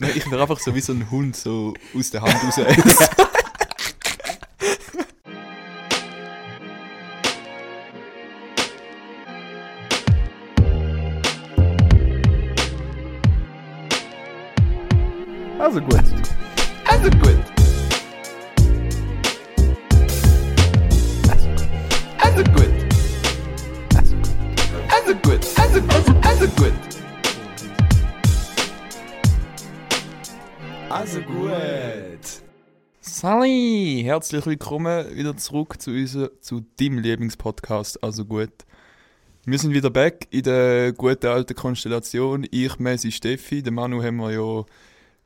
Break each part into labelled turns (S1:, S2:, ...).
S1: Nein, ich wäre einfach so wie so ein Hund, so aus der Hand raus. Herzlich willkommen wieder zurück zu unser, zu deinem Lieblingspodcast. Also gut. Wir sind wieder back in der guten alten Konstellation. Ich, Messi, Steffi. Den Manu haben wir ja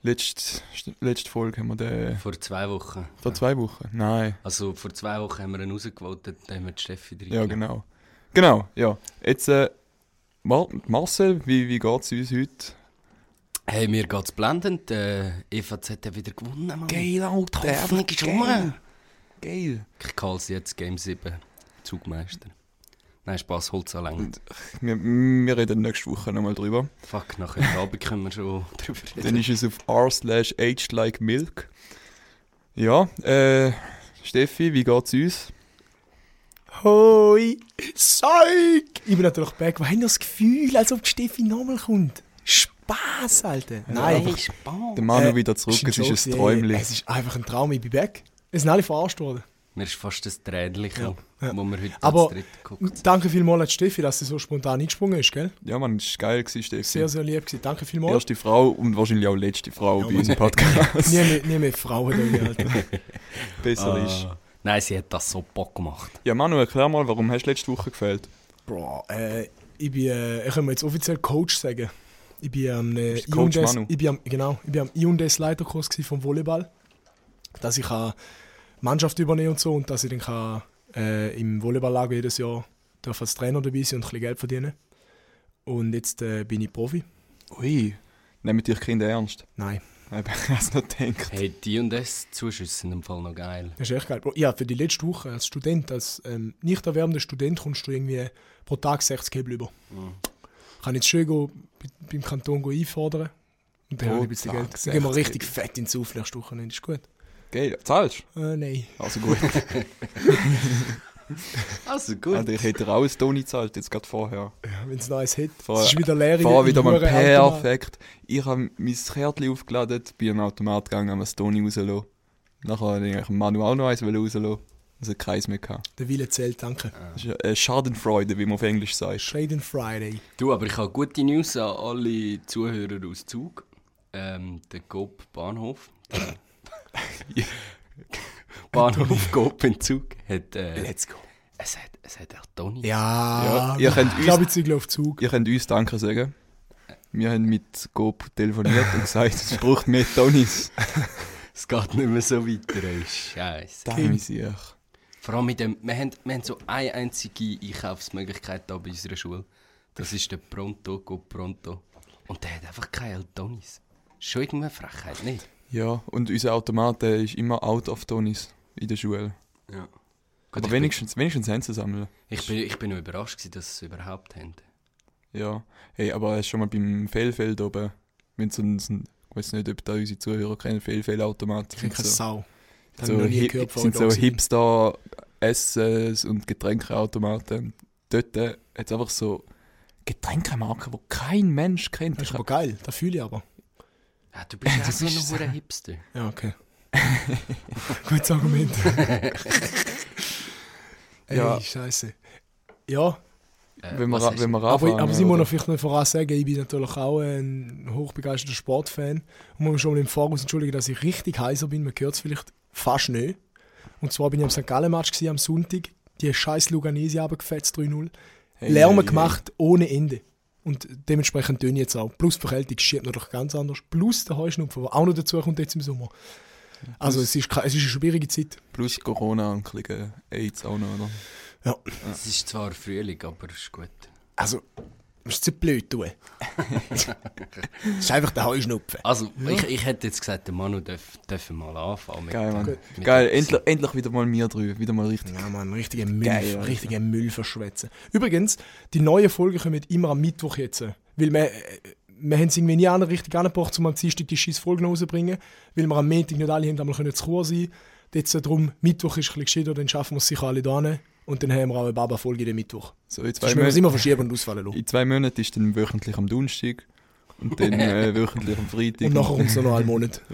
S1: letzte, letzte Folge haben wir den
S2: Vor zwei Wochen.
S1: vor zwei Wochen. Nein.
S2: Also vor zwei Wochen haben wir ihn rausgevotet, dann haben wir die Steffi drin.
S1: Ja, genau. Genau, ja. Jetzt, äh, Mar Marcel, wie, wie geht es uns heute?
S2: Hey, mir geht's blendend. Äh, EVZ hat wieder gewonnen, Mann.
S1: Alter.
S2: Die Hoffnung ist rum.
S1: Geil.
S2: Ich call sie jetzt Game 7. Zugmeister. Nein, Spaß, holt's an lang.
S1: Wir, wir reden nächste Woche nochmal drüber.
S2: Fuck, nach heute Abend können wir schon drüber
S1: Dann
S2: reden.
S1: ist es auf r slash aged like milk. Ja, äh, Steffi, wie geht's uns?
S3: Hoi. Zeug. Ich bin natürlich back. Wir haben das Gefühl, als ob die Steffi nochmal kommt. Spaß, Alter. Nein.
S2: Hey, Spaß.
S1: Der Manu
S3: Äh,
S1: wieder zurück, es
S3: ein
S1: ist ein Träumchen.
S3: Es ist einfach ein Traum, ich bin back. Es sind alle verarscht worden.
S2: Mir ist fast das Tränchen gekommen,
S3: Ja.
S2: wo wir heute
S3: Aber-
S2: als dritte gucken.
S3: Danke vielmals an Steffi, dass sie so spontan eingesprungen ist, gell?
S1: Ja, man, es war geil, gewesen, Steffi.
S3: Sehr, sehr lieb gewesen. Danke vielmals.
S1: Erste Frau und wahrscheinlich auch letzte Frau
S3: Ja,
S1: bei unserem Podcast.
S3: Nie mehr, nie mehr Frauen da, Alter.
S1: Besser ist.
S2: Ah. Nein, sie hat das so Bock gemacht.
S1: Ja, Manu, erklär mal, warum hast du letzte Woche gefehlt?
S3: Bro, äh, ich bin, äh, ich kann mir jetzt offiziell Coach sagen. Ich bin am, äh,
S1: Coach Manu?
S3: ich bin am, genau, ich bin am I&S Leiterkurs vom Volleyball, dass ich kann Mannschaft übernehmen und so und dass ich dann kann, äh, im Volleyballlager jedes Jahr darf als Trainer dabei sein und ein bisschen Geld verdienen. Und jetzt äh, bin ich Profi.
S1: Ui, nehmt dich Kinder ernst?
S3: Nein,
S1: Ich habe es noch gedacht.
S2: Hey, die und das Zuschüsse sind im Fall noch geil.
S3: das ist echt geil. Ja, für die letzte Woche als Student, als ähm, nicht erwerbender Student kommst du irgendwie pro Tag 60 Käbel über.
S2: Mhm.
S3: Ich kann jetzt schön go, bei- beim Kanton go einfordern. Und dann habe ich ein bisschen
S1: Tag
S3: Geld. Dann gehen wir
S1: 60
S3: richtig fett ins Auf nächste Wochenende. Ist gut.
S1: Geil, zahlst
S3: Äh, nein.
S1: du? Also gut.
S2: Also gut.
S1: Alter, ich hätte auch ein Toni gezahlt, jetzt gerade vorher.
S3: Ja, Wenn es noch eins hat.
S1: Vor-
S3: Es ist wieder leer.
S1: Fahr
S3: in-
S1: wieder mal perfekt. Ich habe mein Kärtchen aufgeladen, bin am Automat gegangen, habe das Toni rausgelassen. Nachher wollte ich dem Manu auch noch eins rauslassen. Also keins mehr gehabt.
S3: Der Wille zählt, danke.
S1: Äh, Schadenfreude, wie man auf Englisch sagt.
S3: Shade Friday.
S2: Du, aber ich habe gute News an alle Zuhörer aus Zug. Ähm, der Coop Bahnhof. Bahnhof Coop in Zug hat. Äh,
S3: Let's go.
S2: es hat, es hat auch Toni.
S3: Ja,
S1: Ja, ihr könnt
S3: ich
S1: uns-
S3: glaube, ich ziehe auf Zug.
S1: Ihr könnt uns Danke sagen. Wir haben mit Coop telefoniert und gesagt, es braucht mehr Tonis.
S2: Es geht nicht mehr so weiter. ey. Scheiße.
S1: Sich.
S2: Vor allem mit dem. Wir haben, wir haben so eine einzige Einkaufsmöglichkeit da bei unserer Schule. Das ist der Pronto, Coop Pronto. Und der hat einfach keine Tonis. Schon irgendeine Frechheit, nicht?
S1: Ja, und unser Automat der ist immer out of Tonis in der Schule.
S2: Ja.
S1: Aber wenigstens, wenigstens haben sie sammeln.
S2: Ich bin, ich bin noch überrascht, gewesen, dass sie es überhaupt haben.
S1: Ja. Hey, aber hast schon mal beim Fehlfeld oben, wenn so ein, ich weiß nicht, ob da unsere Zuhörer kennen, Fehlfeldautomat.
S3: Ich bin keine
S1: so,
S3: Sau. Das
S1: so, hip,
S3: gehört
S1: sind so. Hipster Essens- und Getränkeautomaten. Dort äh, hat es einfach so Getränkemarken, die kein Mensch kennt.
S3: Das ist aber geil, das fühle ich aber.
S2: Ja, du bist
S1: Das
S2: so
S1: ist
S2: ein Hipster.
S3: Ja, okay. Gutes Argument. Ey,
S1: Ja.
S3: scheiße. Ja,
S2: Äh,
S1: wenn wir, wenn wir
S3: aber,
S1: anfangen,
S3: aber Simon,
S1: oder?
S3: noch vielleicht noch voran sagen, ich bin natürlich auch ein hochbegeisterter Sportfan. Und muss mich schon mal im Voraus entschuldigen, dass ich richtig heiser bin. Man hört es vielleicht fast nicht. Und zwar bin ich am St. Gallen-Match am Sonntag. Die scheiß Luganese abgefetzt 3-0.
S1: Hey,
S3: Lärm
S1: hey,
S3: gemacht ohne Ende. Und dementsprechend ich jetzt auch. Plus die Verkältung schiebt natürlich ganz anders. Plus der Heuschnupfen, der auch noch dazu kommt jetzt im Sommer. Also es ist, es ist eine schwierige Zeit.
S1: Plus Corona und AIDS auch noch, oder?
S3: Ja.
S2: Es ist zwar Frühling, aber es ist gut.
S3: Also, musst du blöd tun. Es ist einfach der Heuschnupfen.
S2: Also, ich, ich hätte jetzt gesagt, der Manu darf, darf mal anfangen. Mit,
S1: Geil, Mann.
S2: äh, mit
S1: Geil, endlich, endlich wieder mal wir drei. Wieder mal richtig.
S3: Ja, man, richtiger Müll,
S1: Geil, Alter.
S3: richtiger Müll verschwätzen. Übrigens, die neuen Folgen kommen immer am Mittwoch jetzt. Weil wir, äh, wir haben es irgendwie nie anderen richtig angebracht, um am Dienstag die scheiß Folge rauszubringen, weil wir am Montag nicht alle haben einmal können zu Chur sein Jetzt darum, Mittwoch ist ein bisschen gescheiter, dann schaffen wir es sicher alle da. Und dann haben wir auch eine Baba-Folge in den Mittwoch.
S1: So, in
S3: Das
S1: zwei,
S3: müssen wir
S1: Monaten,
S3: immer verschieben und ausfallen lassen.
S1: in zwei Monaten ist dann wöchentlich am Donnerstag und dann äh, wöchentlich am Freitag.
S3: Und nachher kommt es noch einen Monat.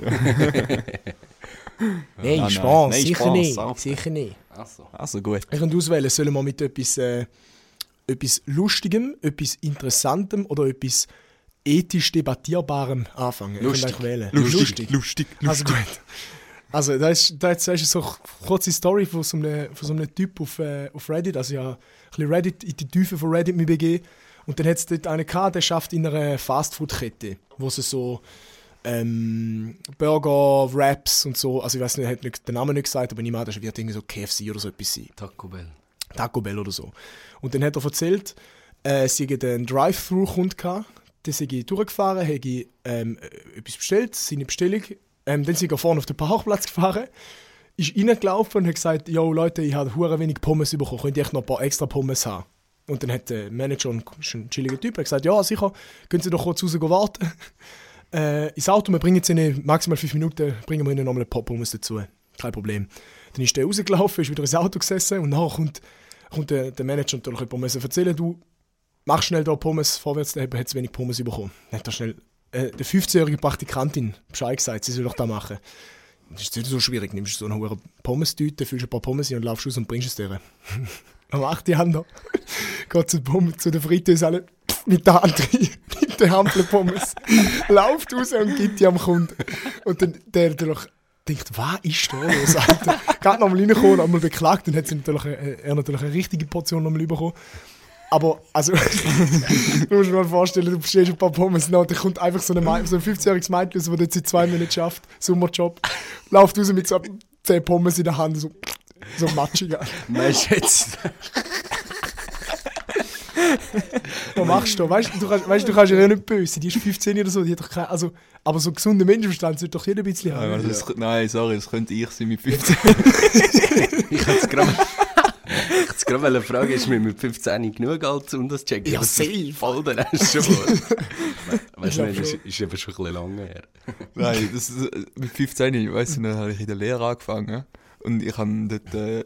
S3: Nein,
S1: nein,
S3: Spaß,
S1: nein,
S3: sicher
S1: Spaß,
S3: nicht.
S1: Alter.
S3: Sicher nicht.
S2: Also,
S1: Also gut.
S3: Ich kann auswählen, sollen wir mit etwas, äh, etwas Lustigem, etwas Interessantem oder etwas ethisch Debattierbarem anfangen? Ich
S2: Lustig.
S3: eigentlich wählen.
S1: Lustig, lustig,
S3: Also gut. Also da ist, da ist, da ist so eine kurze Story von so einem, von so einem Typ auf, äh, auf Reddit. Also ja, ein bisschen Reddit, in die Tiefe von Reddit mich begeben. Und dann hat es dort einen gehabt, der schafft in einer Fastfood-Kette, wo sie so ähm, Burger, Wraps und so, also ich weiß nicht, er hat nicht, den Namen nicht gesagt, aber an, das wird irgendwie so KFC oder so etwas sein.
S2: Taco Bell.
S3: Taco Bell oder so. Und dann hat er erzählt, äh, sie hätten einen Drive-Thru-Kund gehabt, dann sei ich durchgefahren, habe ähm, äh, etwas bestellt, seine Bestellung, ähm, dann sind wir vorne auf den Parkplatz gefahren, ist reingelaufen und hat gesagt, yo Leute, ich habe hure wenig Pommes bekommen, könnt ihr echt noch ein paar extra Pommes haben? Und dann hat der Manager, ein, chilliger Typ, hat gesagt, ja sicher, können Sie doch kurz raus warten. äh, ins Auto, wir bringen Sie maximal fünf Minuten, bringen wir Ihnen nochmal ein paar Pommes dazu. Kein Problem. Dann ist der rausgelaufen, ist wieder ins Auto gesessen und nachher kommt, kommt der, der Manager natürlich jemand müssen erzählen, du mach schnell da Pommes vorwärts, der hat zu wenig Pommes bekommen. Dann hat er schnell äh, der 15-jährige Praktikantin Bescheid gesagt, sie soll doch da machen. Das ist nicht so schwierig, nimmst du so eine hohe Pommes-Tüte, füllst ein paar Pommes rein und laufst raus und bringst es dir. Am 8. Januar geht zu, Pommes, zu der Fritteuse mit der Hand rein, mit der Hampel Pommes, läuft raus und gibt die am Kunden. Und dann der natürlich denkt, was ist da los, Alter? Geht nochmal reingekommen, nochmal beklagt, dann hat sie natürlich, äh, er natürlich eine richtige Portion nochmal bekommen. Aber, also, du musst dir mal vorstellen, du bestellst ein paar Pommes nach, und dann kommt einfach so, eine so ein 15-jähriges Mädchen, das jetzt seit zwei Monaten schafft, Sommerjob, läuft raus mit so 10 Pommes in der Hand, so, so matschig. Alter.
S2: Mein Schätz.
S3: Was machst du da? Weißt du, du kannst, weißt, du kannst ja nicht böse sein. Die ist 15 oder so, die hat doch kein, also, aber so gesunder Menschenverstand sollte doch jeder ein bisschen
S1: Nein,
S3: haben.
S1: das, nein, sorry, das könnte ich sein mit 15.
S2: Ich hätte es gerade. Ich hätte gerade wollen fragen, ist mir mit 15 genug alt, um das zu checken?
S3: Ja, safe.
S2: Voll, dann hast du schon. Weißt du, das
S3: schon.
S2: ist eben schon ein bisschen lange her.
S1: Nein, das ist, mit 15, ich weiss nicht, habe ich in der Lehre angefangen. Und ich habe dort, äh,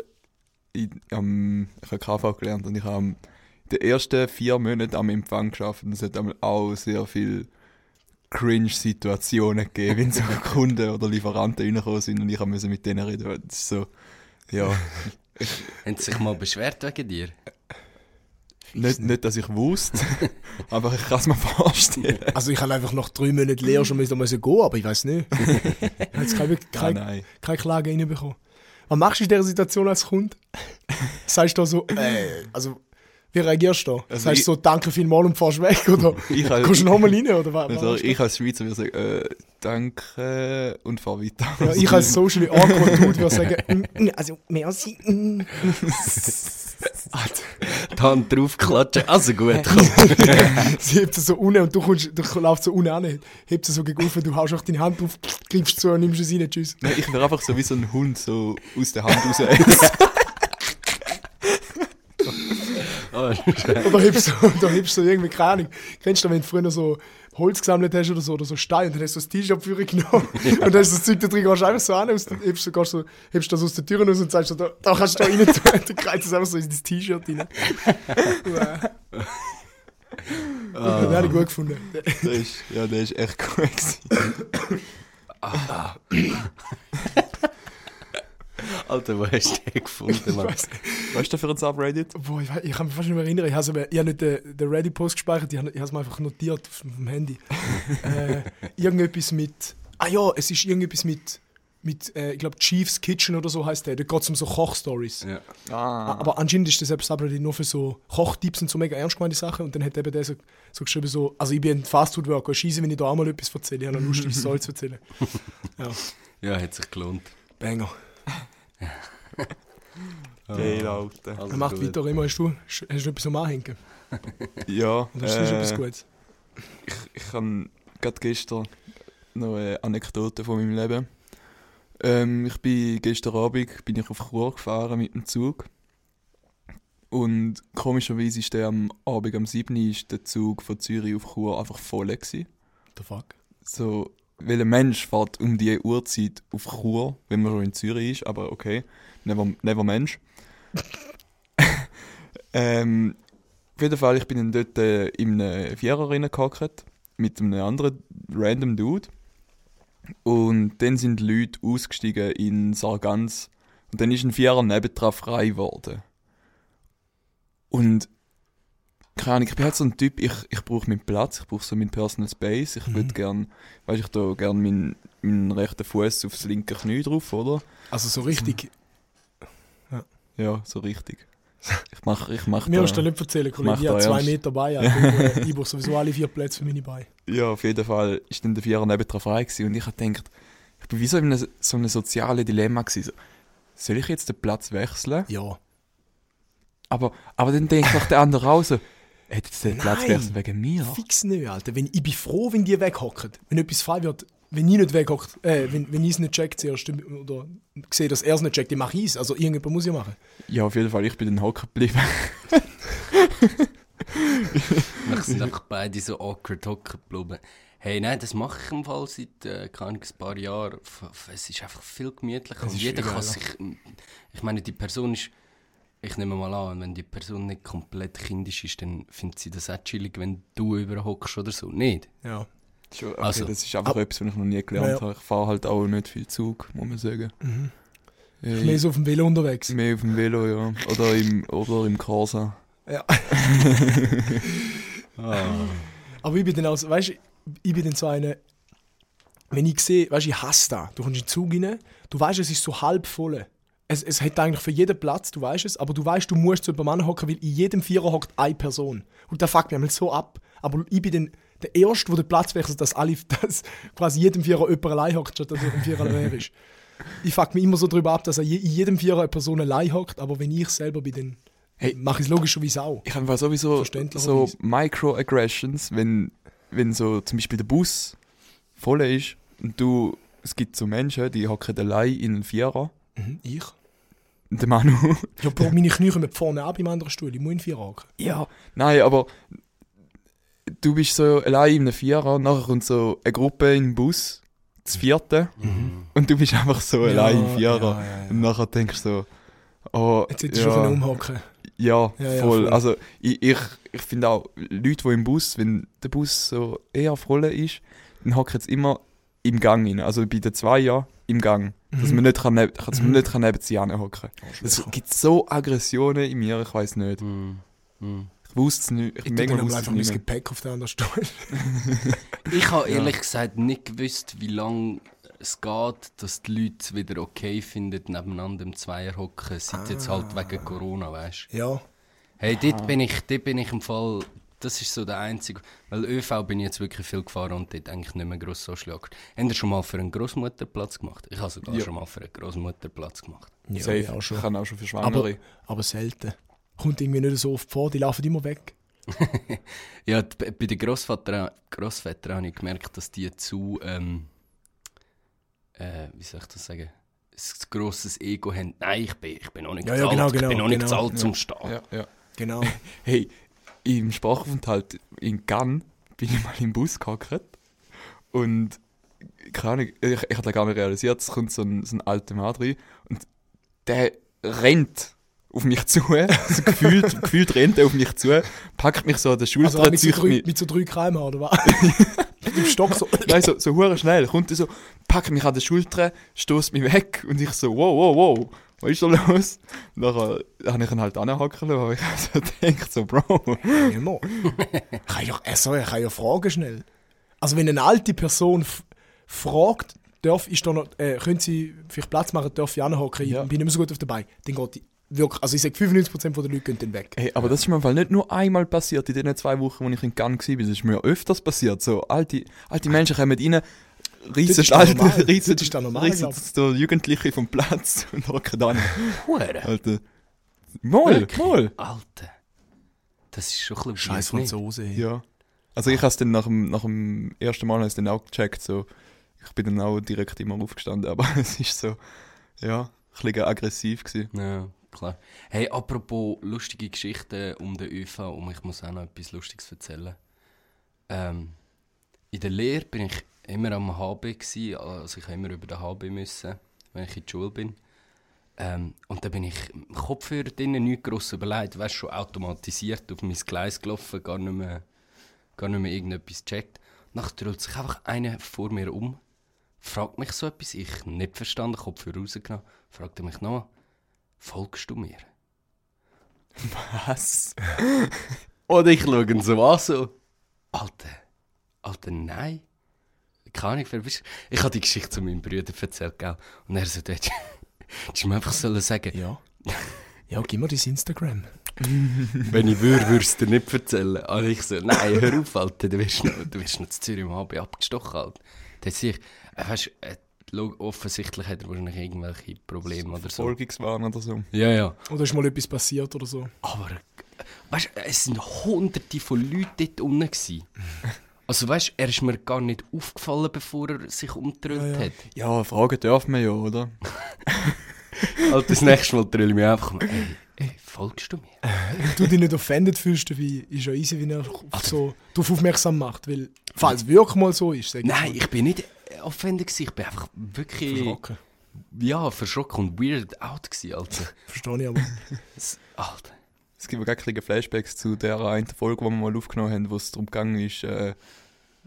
S1: in, am, ich habe KV gelernt und ich habe die ersten vier Monate am Empfang geschafft. Und es hat auch sehr viel Cringe-Situationen gegeben, wenn so Kunden oder Lieferanten reingekommen sind und ich musste mit denen reden. weil Das ist so, ja,
S2: Haben sie sich mal beschwert wegen dir?
S1: nicht, nicht, dass ich wusste, aber ich kann es mir vorstellen.
S3: Also ich habe einfach nach drei Monaten Lehre schon müssen müssen gehen, aber ich weiß nicht. Ich habe jetzt keine,
S1: Nein,
S3: keine,
S1: nein.
S3: keine Klage reinbekommen. Was machst du in dieser Situation als Kunde? Sagst du da so, äh, also wie reagierst du da?
S1: Also
S3: Sagst du so, danke vielmals und fährst weg? Oder
S1: Ich habe-
S3: kommst du nochmal rein? Oder was? was
S1: Also ich als Schweizer würde sagen, äh, danke und fahr weiter.
S3: ja, ich als socially awkward Dude würde sagen, mm, mm, also merci. mm.
S2: Die Hand draufklatschen, also gut, komm.
S3: Sie hebt sie so unten und du, kommst, du laufst so unten an, hebt sie so gegen du haust auch deine Hand drauf, greifst zu und nimmst es rein, tschüss.
S1: Nein, ich wäre einfach so wie so ein Hund, so aus der Hand raus.
S2: Oh,
S3: Oder hebst du, oder hebst du irgendwie, keine Ahnung, kennst du, wenn du früher so Holz gesammelt hast oder so, oder so Stein, dann hast du so das T-Shirt für genommen und dann hast du das Zeug da drin, gehst einfach so an, aus, hebst, du, so, hebst das aus der Tür raus und sagst so, da, da kannst du da rein tun, dann kreist es einfach so in das T-Shirt rein.
S1: Ah.
S3: Das habe ich gut gefunden.
S1: Der ist, ja, der ist echt cool gewesen.
S2: Alter, wo hast du den gefunden, Mann?
S1: Weißt du für ein Subreddit?
S3: Boah, ich, weiß- ich kann mich fast nicht mehr erinnern. Ich habe habe nicht den, den Ready-Post gespeichert, ich habe, ich habe es mir einfach notiert auf dem Handy. äh, irgendetwas mit. Ah ja, es ist irgendetwas mit. mit äh, ich glaube, Chief's Kitchen oder so heißt der. Da geht es um so Kochstories.
S2: Ja.
S1: Ah.
S3: Aber anscheinend ist das eben Subreddit nur für so Kochtipps und so mega ernst gemeinte Sachen. Und dann hat eben der so, so geschrieben: so, Also, ich bin ein Fastfood-Worker, scheiße, wenn ich da auch mal etwas erzähle. Ich habe eine lustige Story zu erzählen. Ja,
S2: Ja, hat sich gelohnt.
S3: Banger.
S1: Geil, Alter.
S2: Also
S3: Er macht weiter immer. Hast du, hast du etwas am Anhängen?
S1: Ja,
S3: Oder ist das
S1: äh,
S3: etwas Gutes?
S1: ich, ich habe gerade gestern noch eine Anekdote von meinem Leben. Ähm, ich bin gestern Abend bin ich auf Chur gefahren mit dem Zug. Und komischerweise ist der am Abend am 7. ist der Zug von Zürich auf Chur einfach voll gewesen.
S3: The fuck?
S1: So, welcher Mensch fährt um die Uhrzeit auf Chur, wenn man schon in Zürich ist, aber okay, never, never Mensch. ähm, auf jeden Fall, ich bin dann dort äh, in einem Vierer reingehackt, mit einem anderen random Dude. Und dann sind Leute ausgestiegen in Sargans. Und dann ist ein Vierer nebendran frei geworden. Und keine Ahnung, ich bin halt so ein Typ, ich, ich brauche meinen Platz, ich brauche so meinen Personal Space. Ich würde
S3: Mhm.
S1: gern, weiß ich da gern meinen, meinen rechten Fuß aufs linke Knie drauf, oder?
S3: Also so richtig.
S1: Ja, so richtig. Ich mach, ich mach
S3: Mir musst du nicht erzählen, Kollege. Ich habe zwei
S1: ernst.
S3: Meter Beine. Also, ich brauche sowieso alle vier Plätze für meine Beine.
S1: Ja, auf jeden Fall ist dann der Vierer nebendran frei gewesen und ich habe gedacht, ich bin wie so in einem, so einem sozialen Dilemma gewesen. So, soll ich jetzt den Platz wechseln?
S3: Ja.
S1: Aber, aber dann denkt doch der andere auch hat jetzt den Platz wechseln wegen mir?
S3: Fix nicht, Alter. Wenn, ich bin froh, wenn die weghocken. Wenn etwas frei wird, wenn ich nicht weghockt, äh, wenn, wenn ich es nicht checkt zuerst oder sehe, dass er es nicht checkt, dann mache ich es. Also irgendjemand muss ja machen.
S1: Ja, auf jeden Fall, ich bin dann hocken geblieben.
S2: Wir sind einfach beide so awkward hocken geblieben. Hey, nein, das mache ich im Fall seit, äh, ein paar Jahren. Es ist einfach viel gemütlicher. Und jeder kann sich... Ich meine, die Person ist... Ich nehme mal an, wenn die Person nicht komplett kindisch ist, dann findet sie das auch chillig, wenn du überhockst oder so. Nicht?
S3: Ja.
S1: Schon, okay,
S2: Also,
S1: das ist einfach
S3: ab-
S1: etwas, was ich noch nie gelernt
S3: Ja,
S1: habe. Ich fahre halt auch nicht viel Zug, muss man sagen.
S3: Mhm.
S1: Äh,
S3: Mehr so auf dem Velo unterwegs.
S1: mehr auf dem Velo, ja. Oder im, oder im Corsa.
S3: Ja.
S2: Ah.
S3: Aber ich bin dann auch, so- weißt du, ich bin dann so eine, wenn ich sehe, weißt du, ich hasse das. Du kommst in den Zug rein, du weißt, es ist so halb voll. Es, es hat eigentlich für jeden Platz, du weißt es, aber du weißt, du musst zu jemandem hocken, weil in jedem Vierer hockt eine Person. Und das fuckt mich einmal so ab. Aber ich bin dann der Erste, der den Platz wechselt, dass, alle, dass quasi jedem Vierer jemand allein hockt, statt dass er im Vierer leer ist. Ich fuck mich immer so darüber ab, dass er in jedem Vierer eine Person allein hockt, aber wenn ich selber bin, dann
S1: Hey.
S3: mache ich es logischerweise auch.
S1: Ich habe sowieso so. Microaggressions, wenn, wenn so zum Beispiel der Bus voll ist und du, es gibt so Menschen, die hocken allein in einen Vierer.
S3: Mhm, ich?
S1: Der Manu.
S3: Ja, Bro, meine Knie kommen vorne ab im anderen Stuhl. Ich muss in vier hocken.
S1: ja, nein, aber du bist so allein in einem Vierer, nachher kommt so eine Gruppe in den Bus, das vierte, und du bist einfach so allein im Vierer.
S3: Ja, ja, ja.
S1: Und nachher denkst du so, oh,
S3: Jetzt hättest du
S1: ja.
S3: schon umhocken.
S1: Ja,
S3: Ja, ja,
S1: voll.
S3: voll.
S1: Also ich, ich, ich finde auch, Leute, die im Bus, wenn der Bus so eher voll ist, dann hocken jetzt immer im Gang rein. Also bei den zwei ja im Gang. Dass
S3: Mhm.
S1: man nicht, kann, dass man
S3: Mhm.
S1: nicht kann neben sie hocken Es gibt so Aggressionen in mir, ich weiß nicht.
S2: Mm. Mm.
S1: Ich wusste es nicht.
S3: Ich
S1: Ich, wusste
S3: einfach mein. Gepäck auf den anderen Stuhl.
S2: Ich habe ehrlich gesagt nicht gewusst, wie lange es geht, dass die Leute es wieder okay finden, nebeneinander im Zweier hocken, seit jetzt halt
S3: Ah.
S2: wegen Corona, weißt du.
S3: Ja.
S2: Hey, dort bin, ich, dort bin ich im Fall, das ist so der einzige, weil ÖV bin ich jetzt wirklich viel gefahren und dort eigentlich nicht mehr gross so schlagt. Habt ihr schon mal für einen Großmutterplatz gemacht? Ich habe sogar
S1: Ja.
S2: schon mal für einen Großmutterplatz gemacht.
S3: Ja,
S1: Safe.
S3: ich auch schon.
S1: Ich kann auch schon für
S3: Aber,
S1: Schwangere.
S3: aber selten. Kommt irgendwie nicht so oft vor, die laufen immer weg.
S2: Ja, bei den Grossvätern habe ich gemerkt, dass die zu, ähm, äh, wie soll ich das sagen, ein grosses Ego haben. Nein, ich bin, ich bin noch nicht
S3: Ja, ja,
S2: gezahlt,
S3: genau,
S2: ich bin
S3: genau,
S2: noch nicht
S3: genau.
S2: gezahlt zum Stehen.
S1: Ja, ja.
S3: Genau.
S1: Hey, im Sprachaufenthalt in Cannes bin ich mal im Bus gehockt und keine Ahnung, ich, ich habe gar nicht realisiert, es kommt so ein, so ein alter Mann rein und der rennt auf mich zu, also gefühlt, gefühlt rennt er auf mich zu, packt mich so an der Schulter,
S3: Also mit so, drei, mit so drei km oder was? mit dem Stock so.
S1: nein, so, so schnell, kommt er so, packt mich an der Schulter, stoßt mich weg und ich so, wow, wow, wow, was ist da los? Und nachher habe ich ihn halt anhacken lassen, aber ich habe so gedacht, so, Bro,
S3: Immer. kann ja, äh, sorry, ich kann ja fragen schnell. Also wenn eine alte Person fragt, darf ich da noch, äh, können Sie vielleicht Platz machen, darf ich anhocken,
S1: Ja.
S3: ich bin nicht mehr so gut auf dabei, dann geht die wirklich, also ich sage 95% der Leute gehen dann weg.
S1: Hey, aber das ist mir im Fall nicht nur einmal passiert in den zwei Wochen, wo ich in Cannes war. Das ist mir öfters passiert. So, alte, alte Menschen kommen rein,
S3: normal.
S1: reissen,
S3: Das ist normal, ich.
S1: so Jugendliche vom Platz und hocken dann.
S2: Hure.
S1: Alter. Moll, moll.
S2: Alter. Das ist schon ein bisschen
S3: Scheiß? Franzose.
S1: Ja. Also ich habe es dann nach dem, nach dem ersten Mal dann auch gecheckt. So. Ich bin dann auch direkt immer aufgestanden, aber es ist so, ja, ein bisschen aggressiv gewesen.
S2: Ja, klar. Hey, apropos lustige Geschichten um den ÖV, und ich muss auch noch etwas Lustiges erzählen. Ähm, in der Lehre bin ich immer am HB, gewesen, also ich immer über den HB müssen, wenn ich in die Schule bin. Ähm, und dann bin ich im Kopfhörer drinnen nicht gross überlegt, weißt schon automatisiert auf mein Gleis gelaufen, gar nicht mehr, gar nicht mehr irgendetwas gecheckt. Nachher dreht sich einfach einer vor mir um, fragt mich so etwas, ich nicht verstanden, Kopfhörer rausgenommen, fragt er mich nochmal, folgst du mir?
S1: Was?
S2: Oder ich schaue ihn so an, so, Alter, Alter, nein. Keine Ahnung, wer bist du? Ich habe die Geschichte zu meinem Bruder erzählt, gell? Und er so, du mir einfach sollen sagen,
S3: Ja. Ja, gib mir dein Instagram.
S2: wenn ich würde, würdest du dir nicht erzählen. Aber ich so, nein, hör auf, Alter, du wirst noch, du wirst noch zu Zürich im HB abgestochen, Alter. Dann sehe ich, äh, weißt, äh, offensichtlich hat er wahrscheinlich irgendwelche Probleme oder so.
S1: Verfolgungswahn oder so.
S2: Ja, ja.
S3: Oder ist mal etwas passiert oder so?
S2: Aber, weißt du, es sind hunderte von Leuten dort unten. gewesen. Also, weißt du, er ist mir gar nicht aufgefallen, bevor er sich umgedreht
S3: Ja, ja.
S2: hat.
S1: Ja, fragen dürfen wir ja, oder?
S2: Alter, das nächste Mal drülle ich mich einfach mal, ey, ey, folgst du mir?
S3: Wenn du dich nicht offended fühlst, wie ist ja easy, wenn er so darauf aufmerksam macht. Weil, falls es wirklich mal so ist, sag
S2: Nein, ich bin nicht offended gewesen, ich bin einfach wirklich,
S3: Verschrocken.
S2: ja, verschrocken und weird out gewesen, Alter.
S3: Verstehe ich aber.
S2: Alter.
S1: Es gibt mir gar Flashbacks zu der einen Folge, die wir mal aufgenommen haben, wo es darum gegangen ist, äh,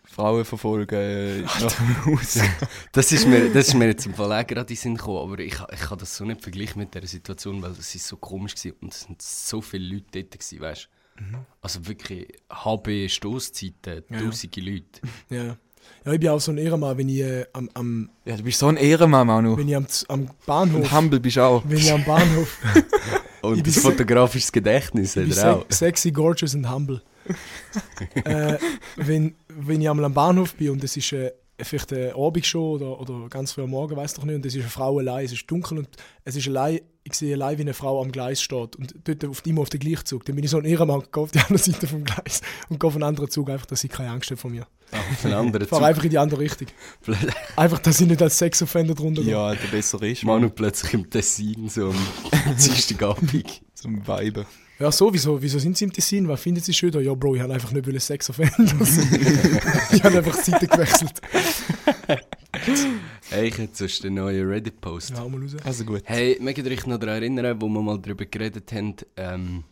S1: Frauen verfolgen äh, nach Haus.
S2: Das ist mir, das ist mir jetzt im Fall auch gerade in den Sinn gekommen, aber ich, ich kann das so nicht vergleichen mit dieser Situation, weil es ist so komisch war und es sind so viele Leute dort gewesen, weißt du. Also wirklich HB Stoßzeiten,
S3: Ja.
S2: tausende Leute.
S3: Ja. ja, ich bin auch so ein Ehrenmann, wenn ich äh, am, am,
S1: Ja, du bist so ein Ehrenmann, Manu.
S3: wenn ich am, am
S1: Und
S3: Bahnhof,
S1: humble bist du auch.
S3: wenn ich am Bahnhof,
S2: Und das
S3: se-
S2: fotografisches Gedächtnis hat er auch.
S3: se sexy, gorgeous und humble. äh, wenn, wenn ich einmal am Bahnhof bin und es ist äh, vielleicht eine Abend schon oder, oder ganz früh am Morgen, weiß doch nicht, und es ist eine Frau allein, es ist dunkel und es ist allein, ich sehe allein, wie eine Frau am Gleis steht und dort auf immer auf den Gleichzug. Dann bin ich so ein Ehrenmann, gehe auf die andere Seite vom Gleis und gehe auf einen anderen Zug, einfach, dass sie keine Angst hat von mir.
S2: Auf einen anderen
S3: Ich fahre
S2: Zug.
S3: einfach in die andere Richtung. Einfach, dass ich nicht als Sexoffender drunter gehe.
S1: Ja, der besser ist,
S2: Manu plötzlich im Tessin, so am Dienstagabend.
S1: Zum Weiben.
S3: Ja, so, wieso, wieso sind sie im Tessin? Was finden sie schön da? Ja, Bro, ich habe einfach nicht Sexoffender sein. ich habe einfach die Seite gewechselt.
S2: Hey, ich hätte sonst einen neuen Reddit-Post.
S3: Ja, mal raus.
S1: Also gut.
S2: Hey, mögt ihr euch noch daran erinnern, wo wir mal darüber geredet haben? Ähm,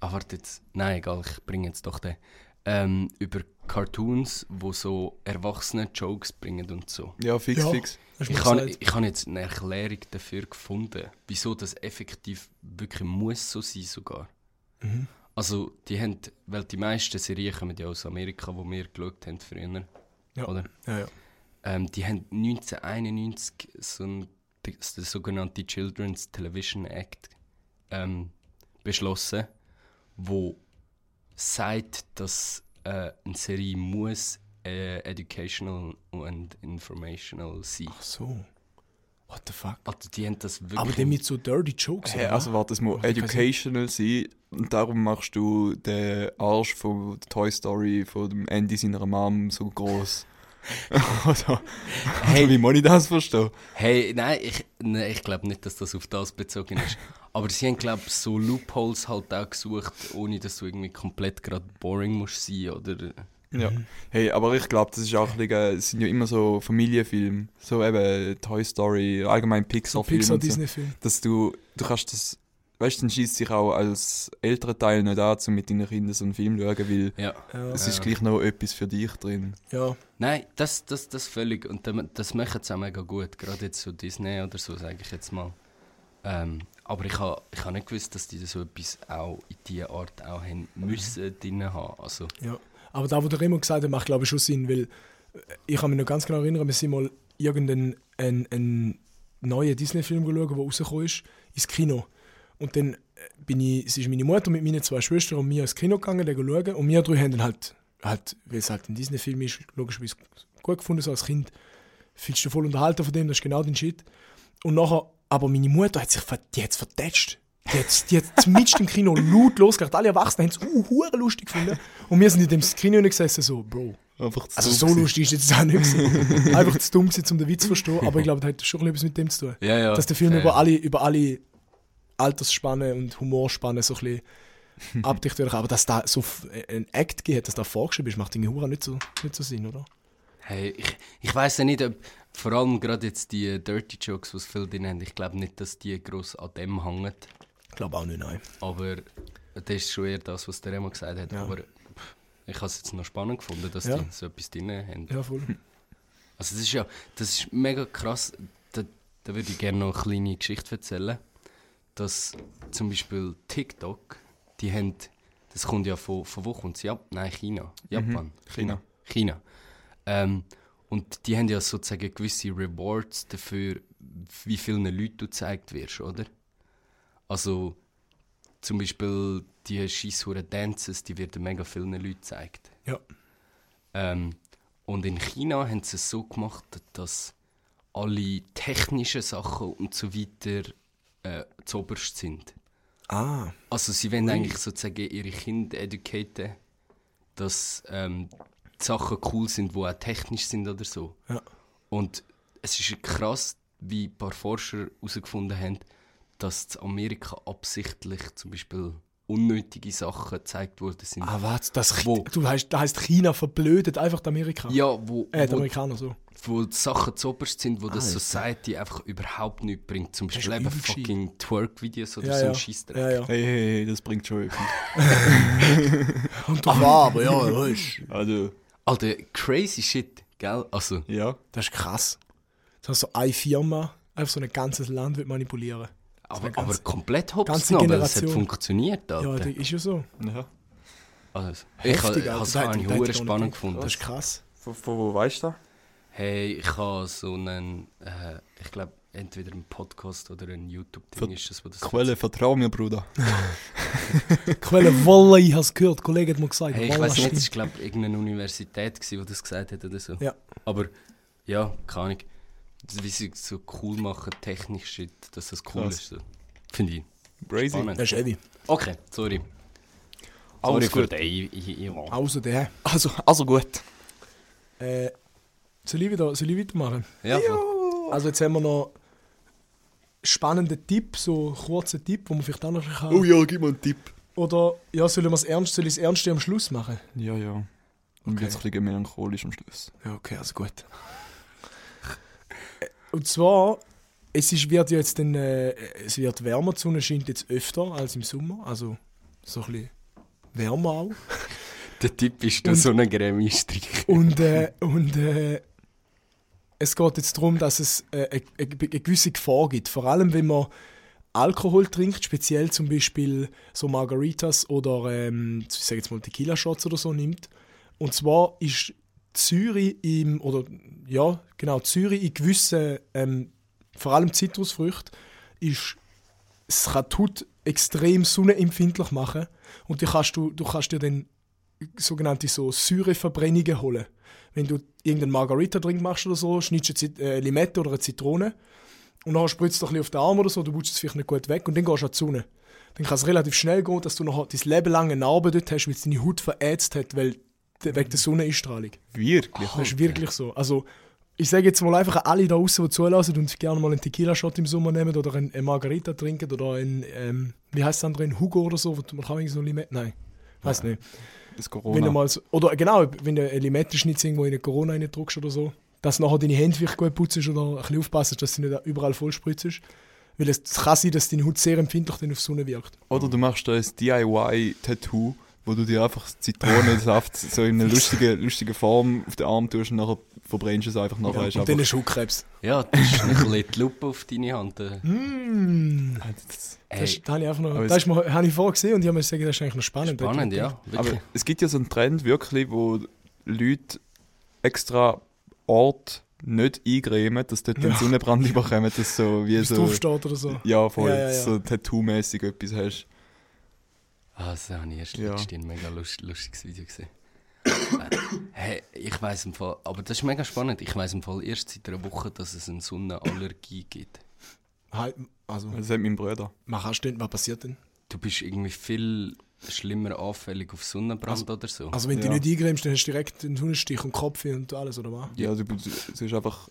S2: ah, warte jetzt. Nein, egal, ich bringe jetzt doch den. Ähm, über Cartoons, wo so erwachsene Jokes bringen und so.
S1: Ja, fix,
S3: Ja.
S1: fix.
S2: Ich habe ich hab jetzt eine Erklärung dafür gefunden, wieso das effektiv wirklich muss so sein sogar.
S3: Mhm.
S2: Also, die haben, weil die meisten Serien kommen ja aus Amerika, wo wir geschaut haben früher,
S3: Ja.
S2: oder?
S3: Ja, ja.
S2: Ähm, die haben 1991 so ein, der sogenannte Children's Television Act ähm, beschlossen, wo sagt, dass äh, eine Serie muss äh, educational und informational sein.
S3: Ach so. What the fuck?
S2: Also die haben das wirklich...
S3: Aber der mit so dirty Jokes.
S1: Hey,
S3: oder?
S1: also warte, es muss
S3: Oh,
S1: educational sein und darum machst du den Arsch von der Toy Story von dem Andy seiner Mom so groß. oder,
S2: Hey.
S1: oder wie muss ich das verstehen?
S2: Hey, nein, ich, nein, ich glaube nicht, dass das auf das bezogen ist. Aber sie haben, glaube ich, so Loopholes halt auch gesucht, ohne dass du irgendwie komplett gerade boring musst sein oder...
S1: Ja. Hey, aber ich glaube, das ist auch ein bisschen, äh, es sind ja immer so Familienfilme, so eben Toy Story, allgemein
S3: so
S1: Pixar-Filme.
S3: Pixar,
S1: und so,
S3: Disney-Film.
S1: dass du, du kannst das, weißt du, dann schießt sich auch als älterer Teil nicht an, um mit deinen Kindern so einen Film zu schauen, weil
S2: Ja.
S3: Ja.
S1: es ist gleich noch etwas für dich drin.
S3: ja.
S2: Nein, das, das, das völlig. Und das, machen sie auch mega gut. Gerade jetzt so Disney oder so, sage ich jetzt mal. Ähm, aber ich habe ich ha nicht gewusst, dass die so etwas auch in dieser Art auch haben müssen drin haben. Also,
S3: Ja, aber da, wo der Remo gesagt hat, macht glaube ich schon Sinn, weil äh, ich kann mich noch ganz genau erinnern, wir sind mal irgendeinen einen, einen neuen Disney-Film schauen, der rausgekommen ist, ins Kino. Und dann äh, bin ich, es ist meine Mutter mit meinen zwei Schwestern und mir ins Kino gegangen, den schauen. Und wir drei haben dann halt, halt weil es halt ein Disney-Film ist, logischerweise gut gefunden, so als Kind. Fühlst du voll unterhalten von dem, das ist genau dein Shit. Und nachher, aber meine Mutter hat sich die hat's vertätscht. Die hat, die hat mitten im Kino laut losgemacht. Alle Erwachsenen haben es uh, lustig gefunden. Und wir sind in dem Kino gesessen, so, Bro.
S1: Einfach zu
S3: Also so
S1: gewesen.
S3: lustig ist jetzt auch nicht. Einfach zu dumm gewesen, um den Witz zu verstehen. Aber ich glaube, das hat schon etwas mit dem zu tun.
S2: ja, ja.
S3: Dass der Film
S2: fair.
S3: über alle, über alle Altersspanne und Humorspanne so ein bisschen abdicht. Aber dass da so f- ein Act gibt, dass da vorgeschrieben ist, macht irgendwie nicht so, nicht so Sinn, oder?
S2: Hey, ich, ich weiß ja nicht, ob vor allem gerade jetzt die äh, Dirty Jokes, was viele drin haben, ich glaube nicht, dass die gross an dem hängen.
S3: Ich glaube auch nicht, nein.
S2: Aber das ist schon eher das, was der Remo gesagt hat.
S3: Ja.
S2: Aber ich habe es jetzt noch spannend gefunden, dass
S3: Ja.
S2: die so etwas drin haben.
S3: Ja, voll.
S2: Also das ist ja, das ist mega krass. Da, da würde ich gerne noch eine kleine Geschichte erzählen. Dass zum Beispiel TikTok, die haben, das kommt ja von, von wo kommt? Jap Nein, China. Japan.
S1: China.
S2: China. Ähm, und die haben ja sozusagen gewisse Rewards dafür, wie vielen Leuten du gezeigt wirst, oder? Also zum Beispiel die scheisshuren Dances, die werden mega vielen Leuten gezeigt.
S3: Ja.
S2: Ähm, und in China haben sie es so gemacht, dass alle technischen Sachen und so weiter äh, zuoberst sind.
S3: Ah,
S2: Also sie wollen eigentlich sozusagen ihre Kinder educaten, dass ähm, die Sachen cool sind, die auch technisch sind oder so.
S3: ja.
S2: Und es ist krass, wie ein paar Forscher herausgefunden haben, dass in Amerika absichtlich zum Beispiel unnötige Sachen gezeigt worden sind.
S3: Ah, was? Das,
S2: Wo?
S3: du heißt, das heisst, China verblödet einfach die Amerika.
S2: Ja, wo,
S3: Äh, die
S2: wo,
S3: Amerikaner so.
S2: wo die Sachen zuoberst sind, wo das
S3: Alter.
S2: Society einfach überhaupt nichts bringt. Zum Beispiel eben fucking Twerk-Videos oder
S3: Ja,
S2: so
S3: ja.
S2: ein Scheissdreck.
S3: Ja, ja.
S1: Hey, hey, hey, das bringt schon etwas.
S3: War, aber ja, weißt
S1: Also,
S2: Alter, crazy shit, gell? Also,
S1: ja.
S3: Das ist krass. Das ist so eine Firma, einfach so ein ganzes Land wird manipulieren.
S2: Aber, aber komplett hops genommen, es hat funktioniert,
S3: Ja,
S2: Alter.
S3: das ist ja so.
S1: ja.
S2: also, ich habe es
S3: hätte-
S2: eigentlich
S3: ich auch
S2: spannend gefunden.
S3: Das ist krass.
S1: Von, von wo weißt du das?
S2: Hey, ich habe so einen, äh, ich glaube, entweder ein Podcast oder ein YouTube-Ding ist das, wo das
S1: Quelle, vertrau mir, Bruder.
S3: Quelle Wolle, ich habe es gehört. Der Kollege hat mir gesagt.
S2: Hey, ich weiß nicht, es war glaube irgendeine Universität, gewesen, die das gesagt hat oder so.
S3: Ja.
S2: Aber ja, keine Ahnung. Wie sie so cool machen, technisch shit, dass das cool
S1: Krass.
S2: ist. So. Finde ich.
S1: Crazy.
S2: Spannend.
S3: Das ist heavy.
S2: Okay, sorry.
S1: Alles
S2: Sorry für
S1: gut.
S2: ich,
S3: Außer der.
S1: Also, also gut.
S3: Äh, soll, ich wieder, soll ich weitermachen?
S2: ja, voll.
S3: Also jetzt haben wir noch spannende Tipp, so kurze Tipp, wo man vielleicht auch noch kann.
S1: Oh ja, gib mir einen Tipp.
S3: Oder ja, sollen wir es ernst, soll ich es ernst am Schluss machen?
S1: Ja, ja. Und
S3: Okay.
S1: jetzt ein bisschen melancholisch am Schluss.
S3: Ja, okay, also gut. Und zwar, es ist, wird jetzt dann, äh, es wird wärmer, die Sonne scheint jetzt öfter als im Sommer, also so ein bisschen wärmer auch.
S2: Der Tipp ist da
S3: Und-
S2: so eine Grammy streichen.
S3: Und, äh, und äh, es geht jetzt darum, dass es äh, eine, eine gewisse Gefahr gibt. Vor allem, wenn man Alkohol trinkt, speziell zum Beispiel so Margaritas oder ähm, ich sage jetzt mal Tequila-Shots oder so nimmt. Und zwar ist Zürich im, oder ja, genau, Zürich in gewissen, ähm, vor allem Zitrusfrüchten, ist, die Haut extrem sonnenempfindlich machen und die kannst du, du kannst dir dann sogenannte so Säureverbrennungen holen. Wenn du irgendeinen Margarita-Drink machst oder so, schneidest du eine äh, Limette oder eine Zitrone und dann spritzt du ein bisschen auf den Arm oder so, du wutschst es vielleicht nicht gut weg und dann gehst du an die Sonne. Dann kann es relativ schnell gehen, dass du noch dein Leben lang eine Narbe dort hast, weil es deine Haut verätzt hat, weil, wegen der Sonneneinstrahlung.
S1: Wirklich?
S3: Das ist wirklich so. Also, ich sage jetzt mal einfach alle da draußen, die zulassen und gerne mal einen Tequila-Shot im Sommer nehmen oder einen, einen Margarita trinken oder einen, ähm, wie heißt das andere, einen Hugo oder so, man kann irgendwie so Limette, nein, weiß nicht.
S1: Das
S3: Wenn du
S1: Corona.
S3: mal so, oder genau, wenn du eine Limette-Schnitz irgendwo in eine Corona reindrückst oder so, dass nachher deine Hände vielleicht gut putzt oder ein bisschen aufpasst, dass sie nicht überall voll spritzt. Weil es kann sein, dass deine Haut sehr empfindlich dann auf die Sonne wirkt.
S1: Oder du machst da ein DIY-Tattoo, wo du dir einfach Zitronensaft so in eine lustige, lustige Form auf den Arm tust und nachher verbrennst du es einfach nachher.
S3: Ja, und dann Hautkrebs.
S2: Ja, das ist ein bisschen die Lupe auf deine Hand. äh.
S3: Mm,
S1: das,
S2: Hey,
S3: das, das habe ich einfach noch,
S1: Aber
S3: das habe ich vorher gesehen und ich habe mir gesagt, das ist eigentlich noch spannend.
S2: spannend, ja.
S1: aber
S2: Wirklich.
S1: es gibt ja so einen Trend wirklich, wo Leute extra Ort nicht eingremen, dass dort den
S3: Ja.
S1: Sonnenbrand überkommen, dass so wie so...
S3: oder so.
S1: Ja, voll,
S3: Ja, ja, ja.
S1: so Tattoo-mäßig etwas hast.
S2: Ah, das habe ich erst
S1: Ja.
S2: letztens ein mega lust, lustiges Video gesehen. Äh, hey, ich weiß im Fall, aber das ist mega spannend. Ich weiß im Fall erst seit einer Woche, dass es eine Sonnenallergie gibt.
S3: Halt, Also,
S1: Das hat mein Bruder.
S3: hast du denn, was passiert denn?
S2: Du bist irgendwie viel schlimmer anfällig auf Sonnenbrand oder so.
S3: Also, wenn du
S1: Ja.
S3: nicht eingrämst, dann hast du direkt einen Sonnenstich und Kopf und alles, oder was?
S1: Ja, du, du, es ist einfach...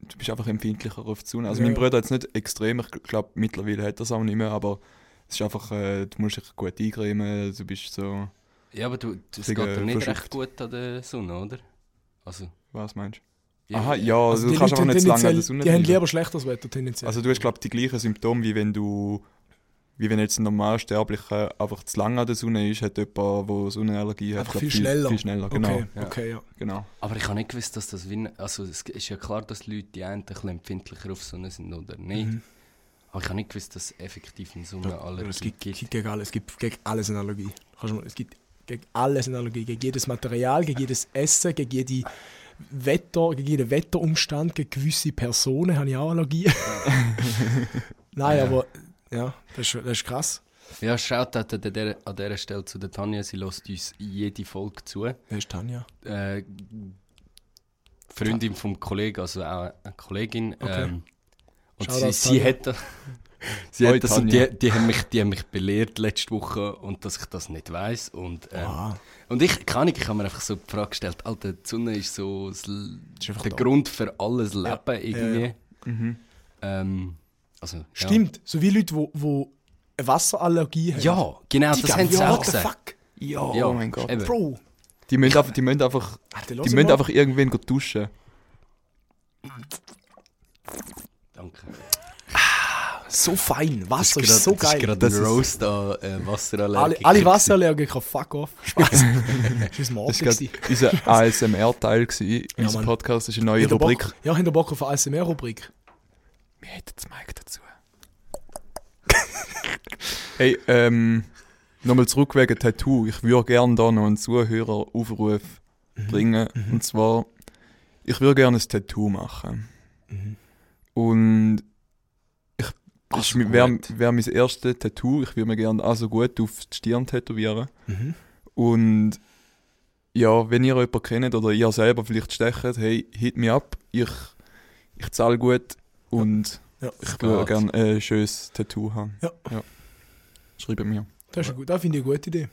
S1: du bist einfach empfindlicher auf die Sonne. Also
S3: Ja.
S1: mein Bruder hat es nicht extrem, ich glaube mittlerweile hat er es auch nicht mehr, aber es ist einfach, äh, du musst dich gut eincremen, du bist so,
S2: Ja, aber du, das geht dir nicht
S1: verschluckt.
S2: recht gut an der Sonne, oder? Also,
S1: was meinst du?
S2: ja,
S1: Aha, ja,
S3: Also
S1: also du kannst einfach nicht zu lange an der Sonne
S3: Die haben lieber schlechtes Wetter tendenziell.
S1: Also du hast glaube ich die gleichen Symptome, wie wenn du, wie wenn jetzt ein Normalsterblicher einfach zu lange an der Sonne ist, hat jemand, der Sonnenallergie hat,
S3: Einfach
S1: glaub,
S3: viel schneller.
S1: Viel schneller, genau.
S3: okay,
S2: Ja.
S3: okay, ja.
S1: genau.
S2: Aber ich habe nicht gewusst, dass das wie... Also es ist ja klar, dass die Leute die einen ein bisschen empfindlicher auf Sonne sind oder nicht.
S3: Mhm.
S2: Aber ich habe nicht gewusst, dass es effektiv eine Sonnenallergie
S3: Es gibt,
S2: gibt.
S3: gegen alles, es gibt gegen alles eine Allergie. Kannst du mal- Es gibt gegen alles eine Allergie. Gegen jedes Material, gegen jedes Essen, gegen jede Wetter, gegen jeden Wetterumstand, gegen gewisse Personen habe ich auch Allergie. Nein,
S2: Ja.
S3: aber ja, das ist, das ist krass.
S2: Ja, schaut an der, an dieser Stelle zu der Tanja, sie lässt uns jede Folge zu.
S3: Wer ist Tanja?
S2: Äh, Freundin vom Kollegen, also auch eine Kollegin.
S3: Okay.
S2: Ähm, und sie, sie das. Sie hat das und die, die, haben mich, die haben mich belehrt letzte Woche und dass ich das nicht weiß und ähm,
S3: Ah,
S2: und ich kann ich, ich habe mir einfach so die Frage gestellt, Alter, die Sonne ist so das,
S3: ist
S2: der
S3: da.
S2: Grund für alles Leben
S3: Ja,
S2: irgendwie.
S3: ja.
S1: Mhm.
S2: Ähm, also, ja.
S3: Stimmt, so wie Leute, die wo eine Wasserallergie haben.
S2: Ja, genau, das
S3: Digga,
S2: haben sie
S3: ja,
S2: auch gesagt.
S3: fuck?
S1: Ja,
S2: Ja,
S1: oh mein Gott.
S2: eben.
S3: Bro,
S1: Die müssen einfach, die müssen einfach,
S3: Alter,
S1: die müssen
S3: mal.
S1: einfach irgendwen duschen.
S2: Danke.
S3: so fein. Wasser
S2: Das
S3: ist,
S2: ist
S3: so
S2: Das
S3: geil.
S2: ist gerade
S1: Das
S2: ein
S1: ist-
S2: Roast an äh, Wasserallergiker.
S3: alle, alle Wasserallergiker, fuck off. Spaß. das.
S1: Das war gerade unser ASMR-Teil.
S3: Ja,
S1: Unser
S3: Mann.
S1: Podcast ist eine neue
S3: Habt ihr Bock-
S1: Rubrik.
S3: Ja, ihr Bock auf eine ASMR-Rubrik?
S1: Wir hätten das Mic dazu. hey, ähm, nochmal zurück wegen Tattoo. Ich würde gerne da noch einen Zuhöreraufruf
S3: Mhm.
S1: bringen. Und zwar, ich würde gerne ein Tattoo machen.
S3: Mhm.
S1: Und ich, das
S2: Also
S1: ist- wäre wär mein erstes Tattoo. Ich würde mir gerne also gut auf die Stirn tätowieren.
S3: Mhm.
S1: Und ja, wenn ihr jemanden kennt oder ihr selber vielleicht stecht, hey, hit me up. Ich, ich zahle gut und
S3: Ja,
S1: ich
S2: geht.
S1: würde gerne ein schönes Tattoo haben.
S3: Ja.
S1: Schreibt mir.
S3: das, ist gut. das finde ich eine gute Idee.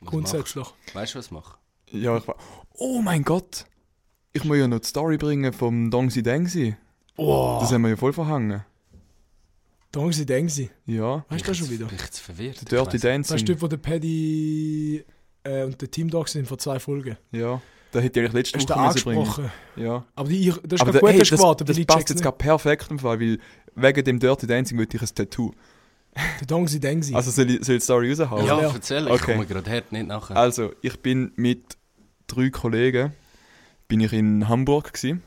S2: Was
S3: Grundsätzlich.
S2: machst? Weißt du, was ich mache?
S1: Ja, ich war. Oh mein Gott! Ich muss ja noch die Story bringen vom Dongsi Dengsi.
S3: Oh,
S1: Das haben wir ja voll verhangen.
S3: Dongsi Dengsi.
S1: Ja.
S3: Weißt du das schon wieder?
S2: Bin ich jetzt verwirrt?
S1: Der Dirty
S3: Das
S1: Dancing.
S3: der, wo der Paddy äh, und der Team Dog sind vor zwei Folgen.
S1: Ja. Da hätte ich eigentlich letzte
S3: du
S1: Woche
S3: angesprochen?
S1: Ja.
S3: Aber die, das ist
S1: Aber
S3: gerade
S1: da,
S3: gut,
S1: hey,
S3: du
S1: das,
S3: gewartet,
S1: das
S3: weil ich
S1: passt jetzt gerade perfekt im Fall, weil wegen dem Dirty Dancing würde ich ein Tattoo.
S3: Der Dongsi Dengsi.
S1: Also soll ich, soll ich die Story raushauen?
S2: Ja,
S3: Ja.
S2: erzähl, ich
S1: Okay.
S2: komme gerade her, nicht nachher.
S1: Also, ich bin mit drei Kollegen bin ich in Hamburg gsi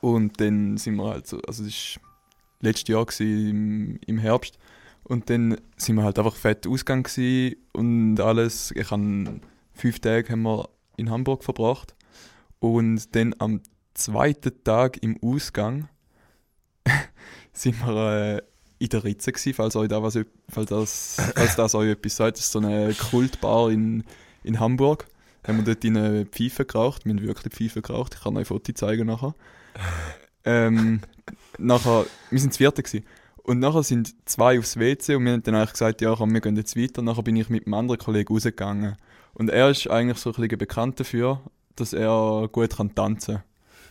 S1: und dann sind wir halt so, also das war letztes Jahr im, im Herbst und dann sind wir halt einfach fett ausgegangen und alles. Ich han fünf Tage haben wir in Hamburg verbracht und dann am zweiten Tag im Ausgang sind wir äh, in der Ritze gsi, falls euch da was, falls das, falls das euch etwas sagt. Das ist so eine Kultbar in in Hamburg. Haben wir dort in eine Pfeife geraucht. Wir haben wirklich Pfeife geraucht. Ich kann euch ein Foto zeigen nachher. ähm, nachher, wir sind das vierte gewesen. Und nachher sind zwei aufs WC und wir haben dann eigentlich gesagt, ja komm, wir gehen jetzt weiter. Nachher bin ich mit einem anderen Kollegen rausgegangen. Und er ist eigentlich so ein bisschen bekannt dafür, dass er gut kann tanzen kann.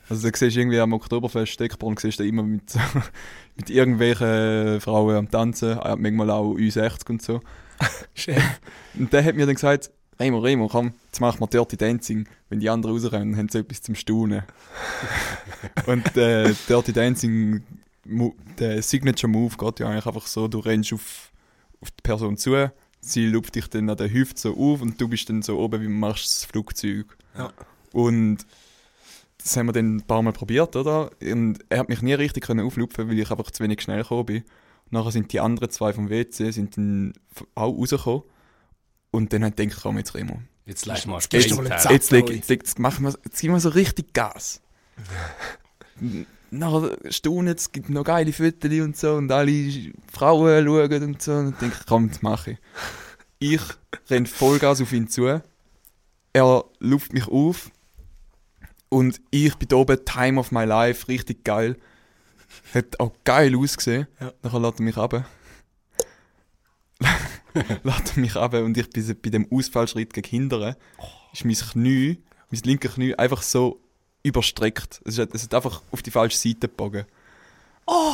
S1: Also da siehst du irgendwie am Oktoberfest Steckborn, siehst du immer mit, mit irgendwelchen Frauen am Tanzen, manchmal auch U60 und so. Und der hat mir dann gesagt, Remo, Remo, komm, jetzt machen wir Dirty Dancing. Wenn die anderen rausrennen, haben sie etwas zum Staunen. und äh, Dirty Dancing, der Signature Move geht ja eigentlich einfach so, du rennst auf, auf die Person zu, sie luft dich dann an der Hüfte so auf und du bist dann so oben, wie machst das Flugzeug.
S3: Ja.
S1: Und das haben wir dann ein paar Mal probiert, oder? Und er hat mich nie richtig können auflupfen, weil ich einfach zu wenig schnell gekommen bin. Und nachher sind die anderen zwei vom WC sind dann auch rausgekommen. Und dann hat ich gedacht, komm jetzt Remo.
S2: Jetzt du mal
S3: Jetzt
S2: her.
S3: Zack.
S1: Jetzt, leg, jetzt, leg, jetzt, machen wir, jetzt geben wir so richtig Gas. Nachher staunen, es gibt noch geile Fotos und so und alle Frauen schauen und so. Und ich denke, komm, das mache ich. Ich renne Vollgas auf ihn zu. Er luft mich auf. Und ich bin oben, Time of my life, richtig geil. Hat auch geil ausgesehen.
S3: Ja.
S1: Nachher lädt er mich runter. lädt mich runter und ich bin bei dem Ausfallschritt gegen hindern, ist mein Knie, mein linker Knie einfach so überstreckt. Es hat, es hat einfach auf die falsche Seite gebogen. Oh!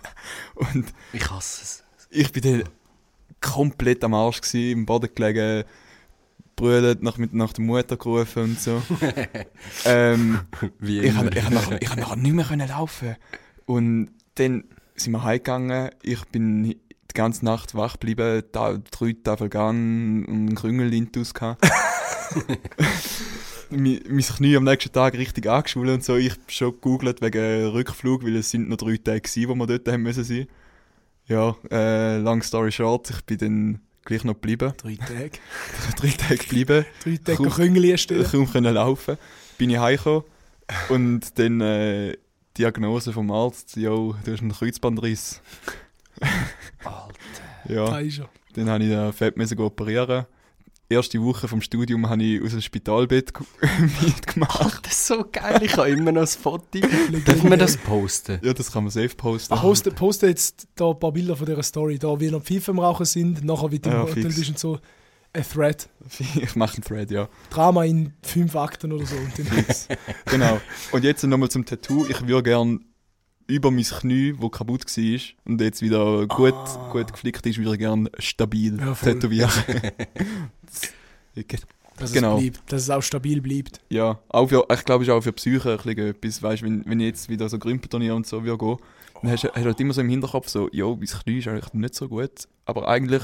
S1: und
S2: Ich hasse es.
S1: ich bin dann komplett am Arsch gewesen, im Boden gelegen, brüllt, nach, nach der Mutter gerufen und so. ähm,
S2: Wie
S1: ich habe ich hab nachher, ich hab nachher nicht mehr können laufen. Und dann sind wir heimgegangen. Ich bin die ganze Nacht wach geblieben, da, drei Tafel Garn und einen Krüngel intus gehabt. mein, Knie am nächsten Tag richtig angeschwollen und so. Ich habe schon gegoogelt wegen Rückflug, weil es sind noch drei Tage gewesen, wo wir dort haben müssen sein. Ja, äh, long story short, ich bin dann gleich noch geblieben.
S3: Drei Tage.
S1: drei Tage geblieben.
S3: Drei Tage
S1: Komm.
S3: Küngel erstellen.
S1: kaum können laufen. Bin ich heimgekommen und dann äh, Diagnose vom Arzt, jo, du hast einen Kreuzbandriss.
S2: Alter.
S1: Ja,
S3: Da ist er.
S1: dann habe ich da fett müssen operieren. Erste Woche vom Studium habe ich aus dem Spitalbett ge- mitgemacht.
S2: Das ist so geil, ich habe immer noch ein Foto. Dürfen wir das posten?
S1: Ja, das kann man safe posten.
S3: Poste, poste jetzt da ein paar Bilder von dieser Story, da wie wir noch Pfeife am Rauchen sind, nachher wie du
S1: Ja,
S3: im bist und so. Ein Thread.
S1: Ich mache einen Thread, ja.
S3: Drama in fünf Akten oder so. Und
S1: genau. Und jetzt nochmal zum Tattoo. Ich würde gern über mein Knie, wo kaputt war und jetzt wieder gut, gut geflickt ist, würde ich gern stabil
S3: Ja,
S1: tätowieren.
S3: Dass,
S1: Genau.
S3: es bleibt, dass es auch stabil bleibt.
S1: Ja, auch für, ich glaube, es ist auch für Psyche ein etwas, weißt, wenn, wenn ich jetzt wieder so Grümpenturnier und so würde gehen, dann hast du hast du halt immer so im Hinterkopf so, jo, mein Knie ist eigentlich nicht so gut, aber eigentlich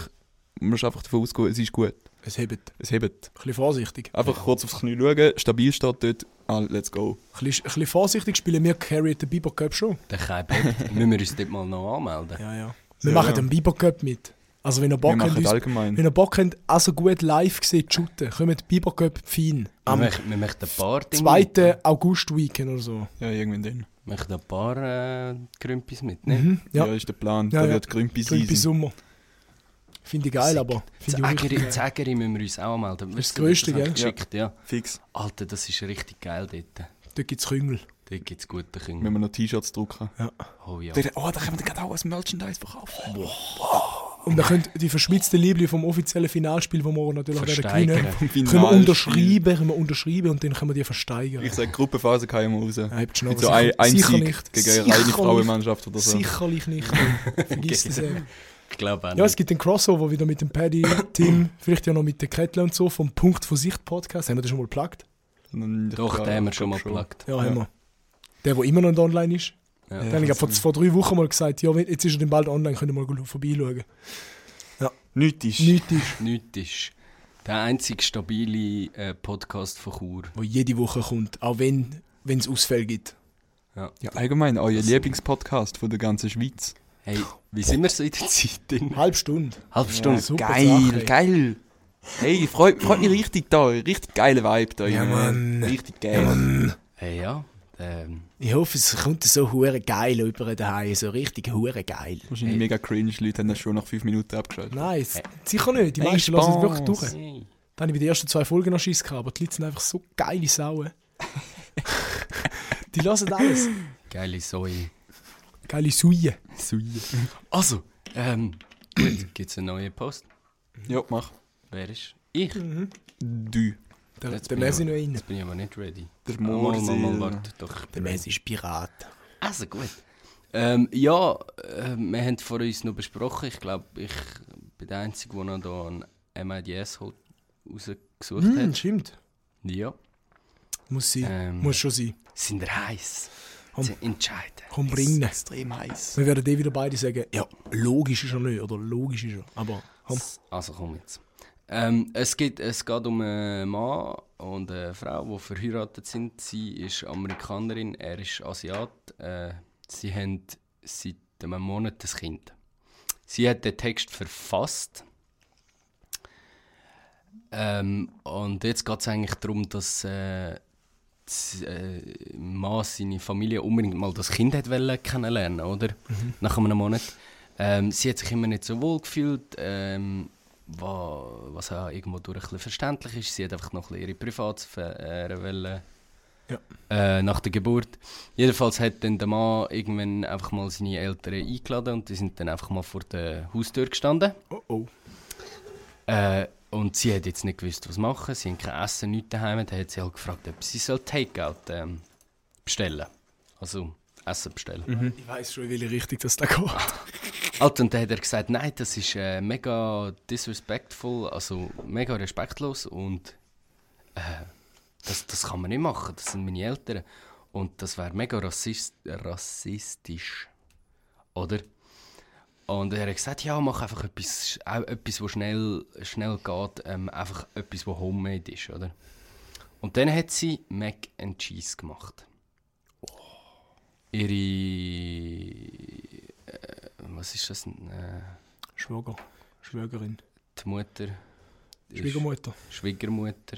S1: musst du einfach davon ausgehen, es ist gut,
S3: Es hebt.
S1: es hebt.
S3: Ein bisschen vorsichtig.
S1: Einfach kurz aufs Knie schauen, stabil steht dort, ah, let's go.
S3: Ein bisschen, ein bisschen vorsichtig spielen wir Carry the Bieber Cup schon.
S2: Bett. Müssen wir uns dort mal noch anmelden?
S3: Ja, ja. Wir
S1: Ja,
S3: machen
S1: ja.
S3: den Bieber Cup mit. Also wenn ihr
S1: Wir
S3: Bock habt, wenn ihr Bock habt, also gut live gesehen, zu shooten, kommt Bieber Cup fein.
S2: Wir,
S3: Am
S2: möchten, wir möchten ein paar Dinge
S3: 2. August-Weekend oder so.
S1: Ja, irgendwann dann.
S2: Wir möchten ein paar äh, Grümpis mitnehmen.
S3: Mhm.
S1: Ja.
S3: Ja,
S1: ist der Plan.
S3: Ja,
S1: da
S3: ja.
S1: wird Grümpi
S3: Grümpi
S1: sein.
S3: Sommer. Finde ich geil, aber ich auch richtig
S2: Zägeri,
S3: geil.
S2: Zägeri müssen wir uns auch anmelden.
S3: Das ist das Größte, gell?
S2: Geschickt, ja.
S1: Fix.
S2: Alter, das ist richtig geil dort.
S3: Dort gibt es Küngel.
S2: Dort gibt es gute
S1: Wenn
S2: Küngel.
S1: wir noch T-Shirts drucken.
S2: Oh ja.
S1: Dann- Oh, da können wir gerade auch als Merchandise verkaufen.
S3: Und dann könnt die verschmitzten Liebling vom offiziellen Finalspiel, wo wir natürlich werden gewinnen, können wir unterschreiben, können wir unterschreiben und dann können wir die versteigern.
S1: Ich sage, Gruppenphase kann ich mal raus.
S3: Ja, noch
S1: so ein, ein
S3: Sicher
S1: Sieg
S3: nicht.
S1: gegen eine reine. Frauenmannschaft oder so.
S3: Sicherlich nicht. Vergiss das eben.
S2: Ich glaube auch
S3: Ja, es
S2: nicht.
S3: gibt den Crossover wieder mit dem Paddy, Tim, vielleicht ja noch mit der Kettle und so, vom Punkt von Sicht Podcast. Haben wir das schon mal geplagt?
S2: Doch, den haben wir schon mal geplagt.
S3: Ja,
S1: Ja.
S3: haben wir. Der, der immer noch nicht online ist.
S2: Ja.
S3: Den habe ich vor, vor drei Wochen mal gesagt, ja, jetzt ist er dann bald online, könnt ihr mal vorbeischauen.
S1: Nichts ist.
S3: Nichts ist,
S2: Nichts ist der einzige stabile äh, Podcast von Chur.
S3: wo jede Woche kommt, auch wenn es Ausfälle gibt.
S2: Ja.
S1: Ja, allgemein, euer Lieblingspodcast von der ganzen Schweiz.
S2: Hey, wie sind wir so in der Zeit drin?
S3: Halbe Stunde.
S2: Halbe Stunde.
S3: super
S1: geil,
S3: Sache.
S1: geil. Hey, freut, freut mich richtig da. Richtig geiler Vibe da.
S3: Ja. Mann.
S1: Richtig geil.
S2: Hey, ja. Ähm,
S3: Ich hoffe, es kommt so hure geil über daheim, so richtig hure geil.
S1: Wahrscheinlich
S2: Hey.
S1: mega cringe. Leute haben das schon nach fünf Minuten abgeschaltet.
S3: Nein, es- sicher nicht. Die
S1: Hey,
S3: meisten lassen es wirklich durch.
S2: hey.
S3: Da habe ich bei den ersten zwei Folgen noch Schiss gehabt, aber die Leute sind einfach so geile Sauen. die lassen alles.
S2: Geile Säue.
S3: Geile Suie.
S2: Also, ähm, gut, gibt es einen neuen Post?
S1: Ja, mach.
S2: Wer ist? Ich?
S1: Du.
S3: Der,
S2: Jetzt
S3: der
S2: bin ich
S3: Messi noch rein.
S2: Jetzt bin ich aber nicht ready.
S1: Der
S2: mal, warte, doch.
S3: Der Messi ist Pirat.
S2: Also gut. Ähm, ja, äh, wir haben vor uns noch besprochen. Ich glaube, ich bin der Einzige, der noch da ein MIDS rausgesucht
S3: Hm,
S2: hat.
S3: stimmt.
S2: Ja.
S3: Muss sein.
S2: Ähm,
S3: Muss schon sein.
S2: Sind wir heiß?
S3: Komm.
S2: Sie entscheiden.
S3: Komm, bringen.
S1: Extrem heiß.
S3: Wir werden eh wieder beide sagen, ja, logisch ist er nicht, oder logisch ist er. Aber komm.
S2: Also komm jetzt. Ähm, es, geht, es geht um einen Mann und eine Frau, die verheiratet sind. Sie ist Amerikanerin, er ist Asiat. Äh, sie haben seit einem Monat ein Kind. Sie hat den Text verfasst. Ähm, und jetzt geht es eigentlich darum, dass äh, äh, Mann seine Familie unbedingt mal das Kind hat wollen kennenlernen, oder? Nach einem Monat. Ähm, sie hat sich immer nicht so wohl gefühlt, ähm, wa- was auch irgendwo durch ein verständlich ist. Sie hat einfach noch ein ihre Privatsphäre wollen,
S3: Ja.
S2: äh, nach der Geburt. Jedenfalls hat dann der Mann irgendwann einfach mal seine Eltern eingeladen und die sind dann einfach mal vor der Haustür gestanden.
S3: Oh oh.
S2: Äh, und sie hat jetzt nicht gewusst, was machen. Sie haben kein Essen, nichts daheim. Dann hat sie halt gefragt, ob sie soll Takeout ähm, bestellen. Also Essen bestellen.
S3: Ich weiß schon, in welche Richtung das da geht.
S2: Alter, und dann hat er gesagt, nein, das ist äh, mega disrespectful, also mega respektlos und äh, das, das kann man nicht machen, das sind meine Eltern. Und das wäre mega rassist, rassistisch. Oder? Und er hat gesagt, ja, mach einfach etwas, auch etwas was schnell, schnell geht, ähm, einfach etwas, was homemade ist, oder? Und dann hat sie Mac and Cheese gemacht. Ihre. Äh, was ist das? Äh,
S3: Schwager, Schwägerin,
S2: die Mutter.
S3: Schwiegermutter.
S2: Schwiegermutter.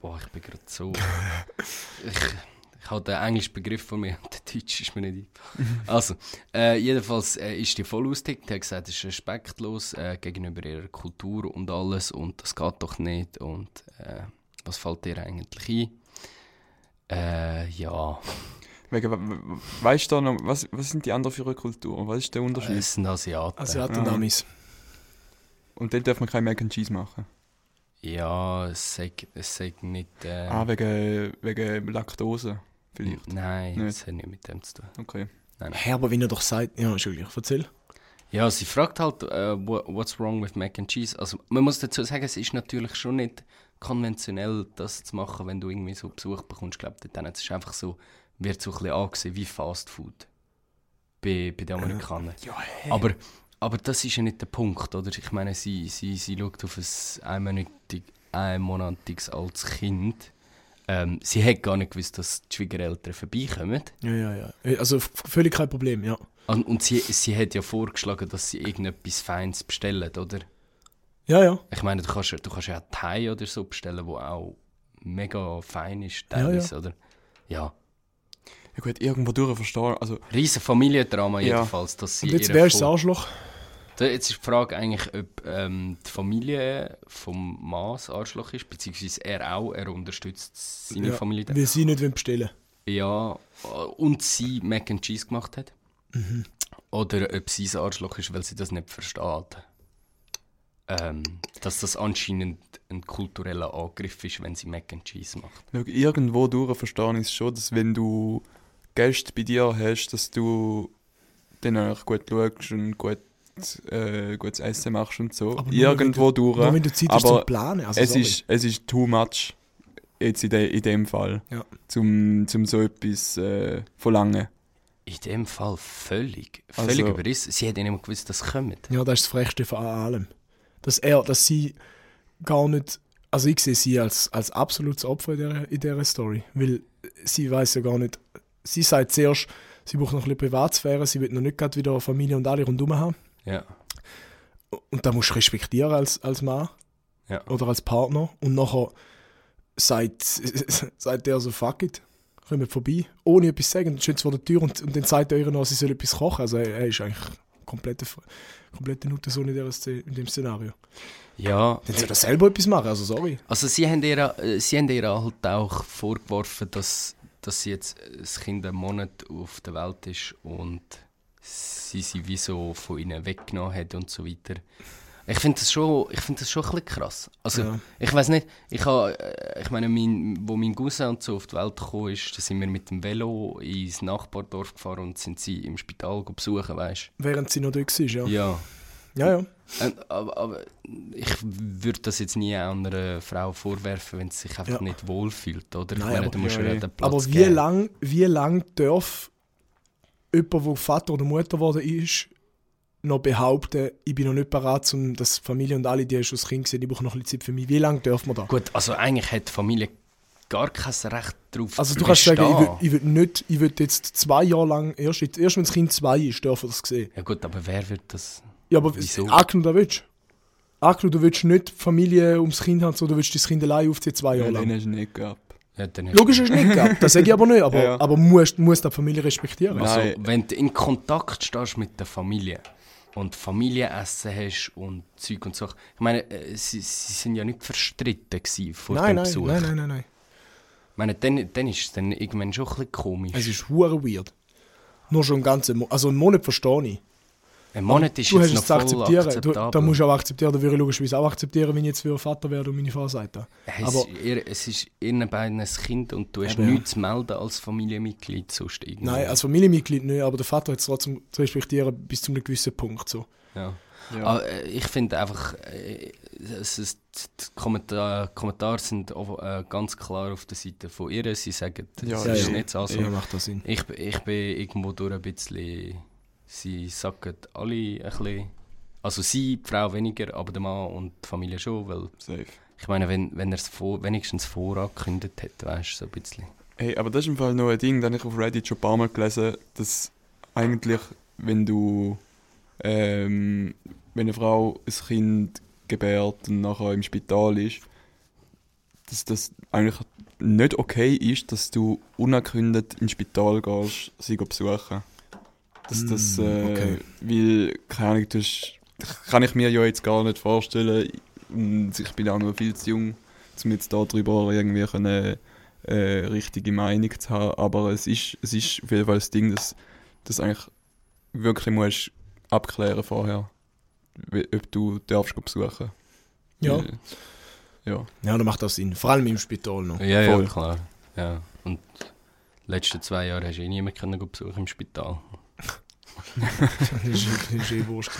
S2: Boah, ich bin gerade so. ich, ich habe den englischen Begriff von mir und der deutsche ist mir nicht ein. Also, äh, jedenfalls äh, ist die voll ausgetickt. Er hat gesagt, es ist respektlos äh, gegenüber ihrer Kultur und alles und das geht doch nicht. Und äh, was fällt dir eigentlich ein? Äh, ja,
S1: Wegen, we- we- weißt du noch, was, was sind die anderen für eine Kultur? Was ist der Unterschied?
S2: es sind Asiaten.
S3: Asiaten und. Amis.
S1: Und dann darf man kein Mac and Cheese machen.
S2: Ja, es sagt, es sagt nicht. Äh,
S1: Ah, wegen, wegen Laktose vielleicht.
S2: Nein,
S1: Nicht.
S2: das hat nichts mit dem zu tun.
S1: Okay.
S3: Hä, aber wie er doch sagt, ja, Entschuldigung, erzähl.
S2: Ja, sie fragt halt, äh, wha- what's wrong with Mac and Cheese? Also, man muss dazu sagen, es ist natürlich schon nicht konventionell, das zu machen, wenn du irgendwie so Besuch bekommst. Ich glaube, dann es ist einfach so, wird so ein bisschen angesehen wie Fast Food bei, bei den Amerikanern.
S3: Ja, hä?
S2: Aber, aber das ist ja nicht der Punkt, oder? Ich meine, sie, sie, sie schaut auf ein einmonatig, einmonatiges altes Kind. Ähm, sie hat gar nicht gewusst, dass die Schwiegereltern vorbeikommen.
S3: Ja, ja, ja. Äh, Also völlig kein Problem, ja.
S2: Und, und sie, sie hat ja vorgeschlagen, dass sie irgendetwas Feines bestellen, oder?
S3: Ja, ja.
S2: Ich meine, du kannst, du kannst ja Thai oder so bestellen, wo auch mega fein ist,
S3: Ja,
S2: teilweise, oder? Ja.
S1: Ja gut, irgendwo durch verstehen. Also,
S2: Riesen Familiendrama
S1: Ja.
S2: jedenfalls, dass sie
S3: Und jetzt ist das
S2: Vor-
S3: Arschloch?
S2: Da- Jetzt ist die Frage eigentlich, ob ähm, die Familie vom Mann das Arschloch ist, beziehungsweise er auch, er unterstützt seine
S3: ja,
S2: Familie.
S3: Weil sie nicht bestellen
S2: Ja, und sie Mac and Cheese gemacht hat.
S3: Mhm.
S2: Oder ob sie das Arschloch ist, weil sie das nicht versteht. Ähm, dass das anscheinend ein kultureller Angriff ist, wenn sie Mac and Cheese macht.
S1: schau, irgendwo durch verstehen ist schon, dass wenn du Gäste bei dir hast, dass du dann auch gut schaust und gut, äh, gutes Essen machst und so.
S3: Aber nur,
S1: irgendwo durch.
S3: Nur wenn du Zeit hast
S1: aber
S3: zum Planen. Also,
S1: es,
S3: sorry.
S1: ist, es ist too much jetzt in, de, in dem Fall,
S3: Ja.
S1: zum, zum so etwas äh, verlangen.
S2: In dem Fall völlig, völlig
S1: Also-
S2: überrissen. Sie hat ja nicht mal gewusst, dass es kommt.
S3: Ja, das ist das Frechste von allem. Dass er, dass sie gar nicht. Also ich sehe sie als, als absolutes Opfer in dieser, in dieser Story. Weil sie weiß ja gar nicht. Sie sagt zuerst, sie braucht noch ein bisschen Privatsphäre, sie will noch nicht gerade wieder Familie und alle rundherum haben.
S2: Ja.
S3: Und da musst du respektieren als, als Mann
S2: Ja.
S3: oder als Partner. Und nachher sagt, sagt der so, fuck it, kommt vorbei, ohne etwas zu sagen, dann steht vor der Tür und, und dann sagt er ihr noch, sie soll etwas kochen. Also er, er ist eigentlich komplette, komplette Nutte in, in dem Szenario.
S2: Ja,
S3: Dann soll er selber etwas machen, also sorry.
S2: also sie haben ihr, äh, sie haben ihr halt auch vorgeworfen, dass, dass sie jetzt das Kind einen Monat auf der Welt ist und sie sie wie so von ihnen weggenommen hat und so weiter. Ich finde das, schon- ich find das schon ein bisschen krass. Also,
S3: Ja.
S2: ich weiß nicht, ich, ha, äh, ich meine, mein, wo mein Cousin und so auf die Welt gekommen ist, da sind wir mit dem Velo ins Nachbardorf gefahren und sind sie im Spital besuchen, weißt
S3: Während sie noch dort war, ja.
S2: Ja.
S3: Ja, ja.
S2: Aber, aber ich würde das jetzt nie einer Frau vorwerfen, wenn sie sich einfach
S3: Ja.
S2: nicht wohlfühlt, oder? Ich
S3: Nein,
S2: meine,
S3: aber-
S2: du musst
S1: ja, ja.
S2: Platz
S3: Aber wie
S2: geben.
S3: lang, wie lang darf jemand, der Vater oder Mutter geworden ist, noch behaupten, ich bin noch nicht bereit, um das Familie und alle, die schon das Kind gesehen, ich brauche noch ein bisschen Zeit für mich. Wie lange darf man da?
S2: Gut, also eigentlich hat die Familie gar kein Recht darauf
S3: Also
S2: zu
S3: du kannst sagen, ich will,
S2: bestehen.
S3: ich will nicht, ich will jetzt zwei Jahre lang, erst, jetzt- erst wenn das Kind zwei ist, darf er das sehen.
S2: Ja gut, aber wer wird das...
S3: Ja, aber
S2: Wieso?
S3: angenommen, da willst du. Angenommen, du willst nicht Familie ums Kind haben, sondern du willst das Kind allein aufziehen, zwei
S1: Ja,
S3: Jahre
S1: den
S3: lang.
S1: hast du nicht gehabt.
S2: Ja,
S3: Logisch ist es nicht das sage ich aber nicht, aber,
S1: Ja, ja.
S3: aber musst, musst die Familie respektieren.
S1: Nein.
S2: Also, wenn du in Kontakt stehst mit der Familie und Familienessen hast und Zeug und so. Ich meine, äh, sie, sie sind ja nicht verstritten vor
S3: nein,
S2: dem
S3: nein,
S2: Besuch.
S3: nein, nein, nein, nein.
S2: Ich meine, dann, dann ist es dann irgendwann schon ein bisschen komisch.
S3: Es ist hure weird. Nur schon einen ganzen Mo also einen Monat verstehe ich.
S2: Ein Monat ist
S3: du hast
S2: jetzt
S3: es
S2: noch
S3: zu
S2: voll
S3: akzeptieren. Da musst du auch akzeptieren, da würde ich logischerweise auch akzeptieren, wenn ich jetzt für Vater werde und meine Frau sagt das.
S2: es,
S3: aber-
S2: es ist ihren beiden ein Kind und du hast
S3: Eben, ja.
S2: nichts zu melden als Familienmitglied sonst irgendwie.
S3: Nein, als Familienmitglied nicht, aber der Vater hat es trotzdem zu respektieren bis zu einem gewissen Punkt. So.
S2: Ja.
S1: Ja.
S2: Aber, äh, ich finde einfach, äh, es ist, die Kommentar, Kommentare sind auch, äh, ganz klar auf der Seite von ihr. Sie sagen,
S1: Ja,
S2: es
S3: ja,
S2: ist
S3: ja.
S2: nicht so.
S3: Ja, macht das Sinn.
S2: Ich, ich bin irgendwo durch ein bisschen. Sie sagen alle ein bisschen. Also sie, die Frau weniger, aber der Mann und die Familie schon. Weil
S1: Safe.
S2: ich meine, wenn, wenn er es vor, wenigstens vorangekündigt hätte, weißt du, so ein bisschen.
S1: Hey, aber das ist im Fall noch ein Ding, das ich auf Reddit schon ein paar Mal gelesen, dass eigentlich, wenn du, ähm, wenn eine Frau ein Kind gebärt und nachher im Spital ist, dass das eigentlich nicht okay ist, dass du unerkündigt ins Spital gehst, sie besuchen. Dass das,
S3: Mm,
S1: äh,
S3: okay.
S1: weil, keine Ahnung, du hast, kann ich mir ja jetzt gar nicht vorstellen, und ich bin auch noch viel zu jung, um jetzt darüber irgendwie können, äh, richtige Meinung zu haben, aber es ist, es ist auf jeden Fall das Ding, dass das eigentlich wirklich musst abklären vorher, ob du darfst besuchen.
S3: Ja.
S1: Weil- ja.
S3: Ja, da macht das Sinn. Vor allem im Spital noch.
S2: Ja,
S1: Voll.
S2: ja, klar. Ja. Und die letzten zwei Jahre hast du eh niemanden besuchen im Spital.
S3: Ist, ist gewesen.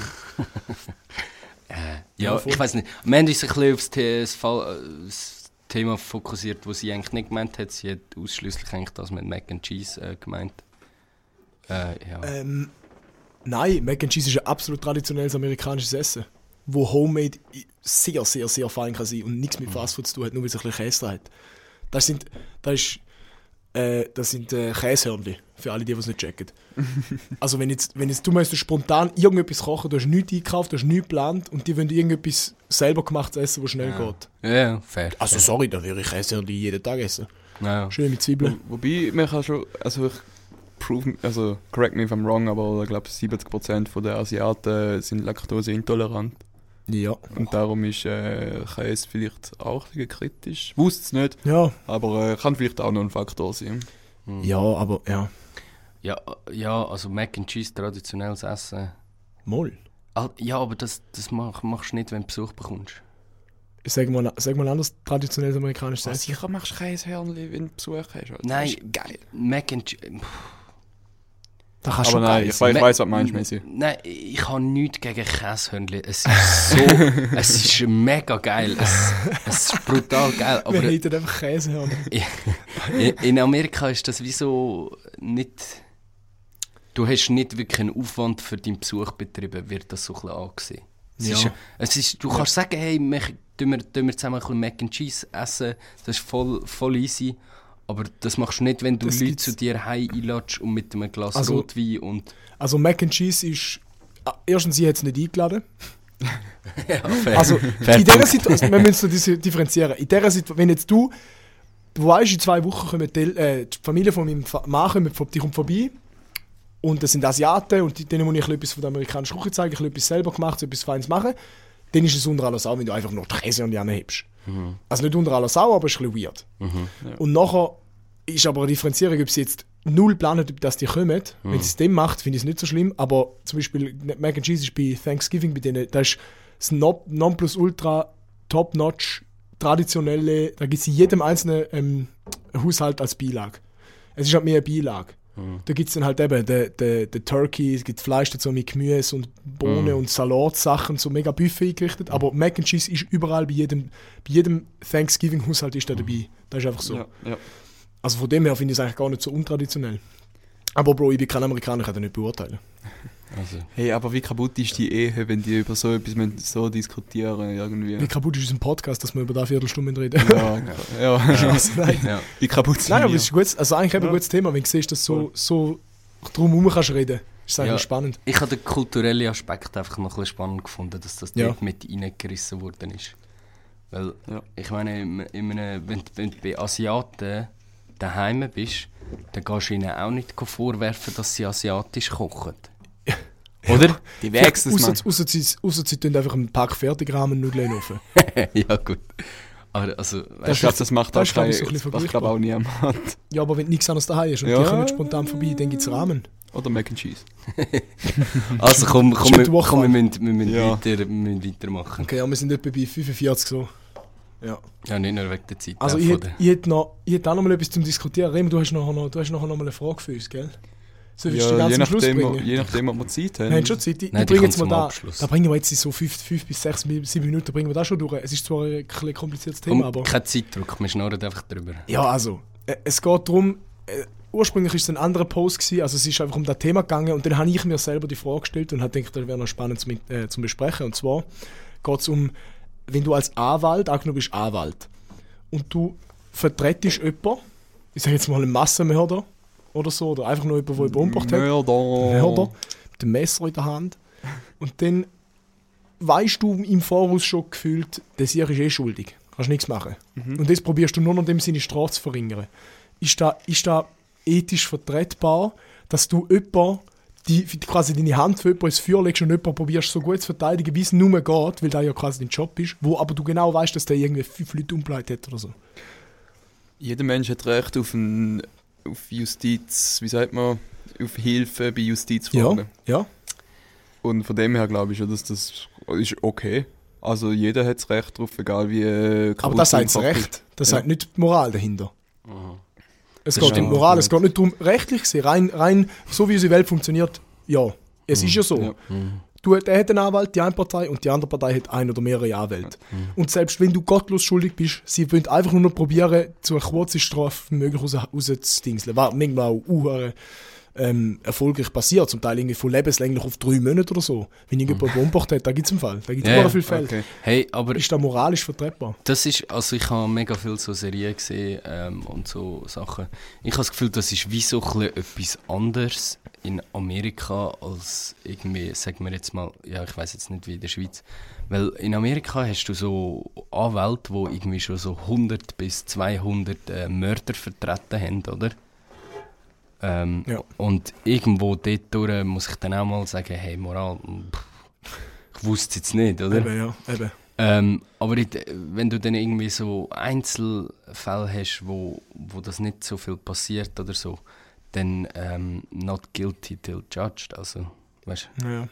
S2: Äh,
S3: Ja,
S2: ja, ich weiß nicht. Wir haben uns ein bisschen auf das, Fall, äh, das Thema fokussiert, das sie eigentlich nicht gemeint hat. Sie hat ausschließlich eigentlich das mit Mac and Cheese äh, gemeint. Äh, ja.
S3: Ähm, nein, Mac and Cheese ist ein absolut traditionelles amerikanisches Essen, wo Homemade sehr, sehr, sehr fein kann sein und nichts mit Fastfood zu tun hat, nur weil es ein bisschen Käse hat. Das sind, das ist, äh, das sind äh, Käsehörnchen, für alle, die es nicht checken. also wenn jetzt, wenn jetzt du möchtest spontan irgendetwas kochen, du hast nichts eingekauft, du hast nichts geplant und die wollen irgendetwas selber gemachtes essen, was schnell
S2: Ja.
S3: geht.
S2: ja, ja, fair.
S3: Also sorry, da würde ich Käsehörnchen jeden Tag essen.
S2: Ja.
S3: Schön mit Zwiebeln.
S1: Wo- Wobei, man kann schon, also ich prove, also correct me if I'm wrong, aber ich glaube 70% der Asiaten sind laktoseintolerant.
S3: Ja.
S1: Und darum ist äh, Käse vielleicht auch ein bisschen kritisch. Wusste es nicht,
S3: Ja.
S1: aber äh, kann vielleicht auch noch ein Faktor sein.
S2: Hm.
S3: Ja, aber ja.
S2: Ja, ja, also Mac and Cheese, traditionelles Essen.
S3: Moll.
S2: Ah, Ja, aber das, das mach, machst du nicht, wenn du Besuch bekommst.
S3: Sag mal, sag mal anders traditionelles amerikanisches
S1: Ja,
S3: Essen.
S1: sicher machst du Käsehörnchen, wenn du Besuch hast. Alter.
S2: Nein,
S1: geil.
S2: Mac and Cheese.
S3: Da kannst
S1: Aber nein, ich, weiß- ich weiß, was du meinst, Messi.
S2: Nein, ich habe nichts gegen Käsehörnchen. Es ist so. es ist mega geil. Es, es ist brutal geil. Aber
S3: Wir hätten einfach Käsehörner.
S2: in, in Amerika ist das wie so nicht. Du hast nicht wirklich einen Aufwand für deinen Besuch betrieben, wird das so ein bisschen angesehen. Es
S3: Ja.
S2: ist, es ist, du kannst sagen, hey, wir, tun wir, tun wir zusammen ein bisschen Mac and Cheese essen, das ist voll, voll easy. Aber das machst du nicht, wenn du
S3: Das
S2: Leute
S3: gibt's-
S2: zu dir heim einladest und mit einem Glas
S3: Also-
S2: Rotwein und.
S3: Also Mac and Cheese ist... ah, Erstens, sie hat es nicht eingeladen.
S2: Ja, fair.
S3: Also
S2: Fair
S3: in dieser. Situation, wir müssen es differenzieren. In dieser Situation, wenn jetzt du, du weißt, in zwei Wochen kommen die, äh, die Familie von meinem Mann kommt, die kommt vorbei und das sind Asiaten und denen muss ich etwas von der amerikanischen Küche zeigen, ein bisschen etwas selber gemacht, so etwas Feines machen, dann ist es unter aller Sau, wenn du einfach nur die Käse und die hebst. Also nicht unter aller Sau, aber es ist ein bisschen weird. Und nachher ist aber eine Differenzierung, ob sie jetzt null planen, ob das die kommen. Wenn sie es dem macht, finde ich es nicht so schlimm. Aber zum Beispiel Mac and Cheese ist bei Thanksgiving, bei denen, da ist das No- Nonplusultra top-notch, traditionelle, da gibt es in jedem einzelnen ähm, Haushalt als Beilage. Es ist halt mehr eine Beilage. Da gibt es dann halt eben den, den, den Turkey, es gibt Fleisch dazu mit Gemüse und Bohnen und Salatsachen, so mega Buffet eingerichtet. Aber Mac and Cheese ist überall bei jedem, bei jedem Thanksgiving-Haushalt ist da dabei. Das ist einfach so.
S1: Ja, ja.
S3: Also von dem her finde ich es eigentlich gar nicht so untraditionell. Aber Bro, ich bin kein Amerikaner, ich kann das nicht beurteilen.
S2: Also,
S1: Hey, aber wie kaputt ist die Ehe, wenn die über so etwas so diskutieren irgendwie?
S3: Wie kaputt ist unser Podcast, dass wir über da eine Viertelstunde reden?
S1: Ja, ja.
S3: Also, nein.
S2: ja.
S1: Wie kaputt sind
S3: nein, aber es ist gut, also eigentlich eben ein gutes Thema, wenn du siehst, dass so, so drumherum kannst reden. Ist eigentlich
S2: Ja.
S3: spannend.
S2: Ich habe den kulturellen Aspekt einfach noch ein bisschen spannend gefunden, dass das
S3: Ja.
S2: dort mit reingerissen worden ist. Weil,
S1: Ja.
S2: ich meine, in, in einem, wenn, wenn du bei Asiaten daheim bist, dann gehst du ihnen auch nicht vorwerfen, dass sie asiatisch kochen. Oder?
S1: Die wächst es, Mann.
S3: Ausser, sie, tun einfach einen Pack Fertigrahmen-Nudeln auf.
S2: ja, gut. Aber also,
S3: Das
S1: glaube, das macht
S3: das
S1: auch
S3: ist, glaub
S1: kein, das macht, glaub auch niemand.
S3: Ja, aber wenn nichts anderes daheim hast und
S1: Ja.
S3: die kommen spontan vorbei, dann gibt es Rahmen.
S1: Oder Mac and Cheese.
S2: Also komm, komm, wir, komm wir, müssen, wir, müssen
S1: Ja.
S2: weiter, wir müssen weitermachen.
S3: Okay, ja, wir sind etwa bei 45 so. Ja.
S2: Ja, nicht nur wegen der Zeit.
S3: Also
S2: auch
S3: ich hätte, ich hätte noch, ich hätte auch noch mal etwas zum Diskutieren. Remo, du hast nachher noch, du hast nachher noch mal eine Frage für uns, gell? So willst du die
S1: Ja,
S3: ganz
S1: je nachdem,
S3: bringen?
S1: je nachdem, ob wir Zeit haben.
S3: Wir haben schon Zeit. Ich,
S2: Nein,
S3: ich
S2: die
S3: bringe jetzt mal da.
S2: Abschluss.
S3: Da bringen wir jetzt in so 5, fünf bis 6, 7 Minuten bringen wir das schon durch. Es ist zwar ein bisschen kompliziertes Thema,
S2: Komm,
S3: aber...
S2: kein Zeitdruck, wir schnurren einfach drüber.
S3: Ja, also, äh, es geht darum, äh, ursprünglich war es ein anderer Post, gewesen, also es ist einfach um das Thema gegangen und dann habe ich mir selber die Frage gestellt und habe gedacht, das wäre noch spannend zum, äh, zum Besprechen. Und zwar geht es um, wenn du als Anwalt, angenommen bist Anwalt, und du vertrittst jemanden, ich sage jetzt mal einen Massenmörder oder so, oder einfach nur jemanden, der umgebracht hat,
S1: Mörder.
S3: Mörder, mit dem Messer in der Hand, und dann weißt du im Voraus schon gefühlt, der Sieg ist eh schuldig. Kannst nichts machen. Und das probierst du nur noch in dem Sinne Strafe zu verringern. Ist da, ist da ethisch vertretbar, dass du jemanden, die, quasi deine Hand für jemanden ins Feuer legst und jemanden probierst so gut zu verteidigen, wie es nur geht, weil das ja quasi dein Job ist, wo aber du genau weißt, dass der irgendwie fünf Leute umgeleitet hat oder so.
S1: Jeder Mensch hat Recht auf, ein, auf Justiz, wie sagt man, auf Hilfe bei Justizfragen.
S3: ja.
S1: Und von dem her glaube ich schon, dass das ist okay. Also jeder hat das Recht drauf, egal wie äh,
S3: Aber das sagt das Recht. Das
S1: Ja.
S3: sagt nicht die Moral dahinter. Es
S2: Das
S3: geht um. Moral, es geht nicht darum, rechtlich gesehen, rein, rein so wie unsere Welt funktioniert, ja. Es ist ja so.
S1: Ja.
S3: Du, der hat einen Anwalt, die eine Partei, und die andere Partei hat ein oder mehrere Anwälte. Und selbst wenn du gottlos schuldig bist, sie wollen einfach nur noch probieren, so eine kurze Strafe möglich raus, rauszudingseln. Was manchmal auch uh, ähm, erfolgreich passiert, zum Teil irgendwie von lebenslänglich auf drei Monate oder so. Wenn irgendjemand umgebracht hat, da gibt es einen Fall. Da gibt es yeah. viele Fälle.
S1: Okay.
S2: Hey, aber
S3: Ist das moralisch vertretbar?
S2: das ist, also ich habe mega viel so Serien gesehen ähm, und so Sachen. Ich habe das Gefühl, das ist wie so ein etwas anderes in Amerika als irgendwie, sagen wir jetzt mal, ja ich weiß jetzt nicht wie in der Schweiz, weil in Amerika hast du so Anwälte, die irgendwie schon so 100 bis 200 äh, Mörder vertreten haben, oder? Ähm,
S3: Ja.
S2: Und irgendwo dort durch muss ich dann auch mal sagen, hey Moral, pff, ich wusste es jetzt nicht, oder?
S3: Eben, ja. Eben.
S2: Ähm, aber de- wenn du dann irgendwie so Einzelfälle hast, wo, wo das nicht so viel passiert oder so, dann ähm, not guilty till judged. Also, weißt
S3: Ja.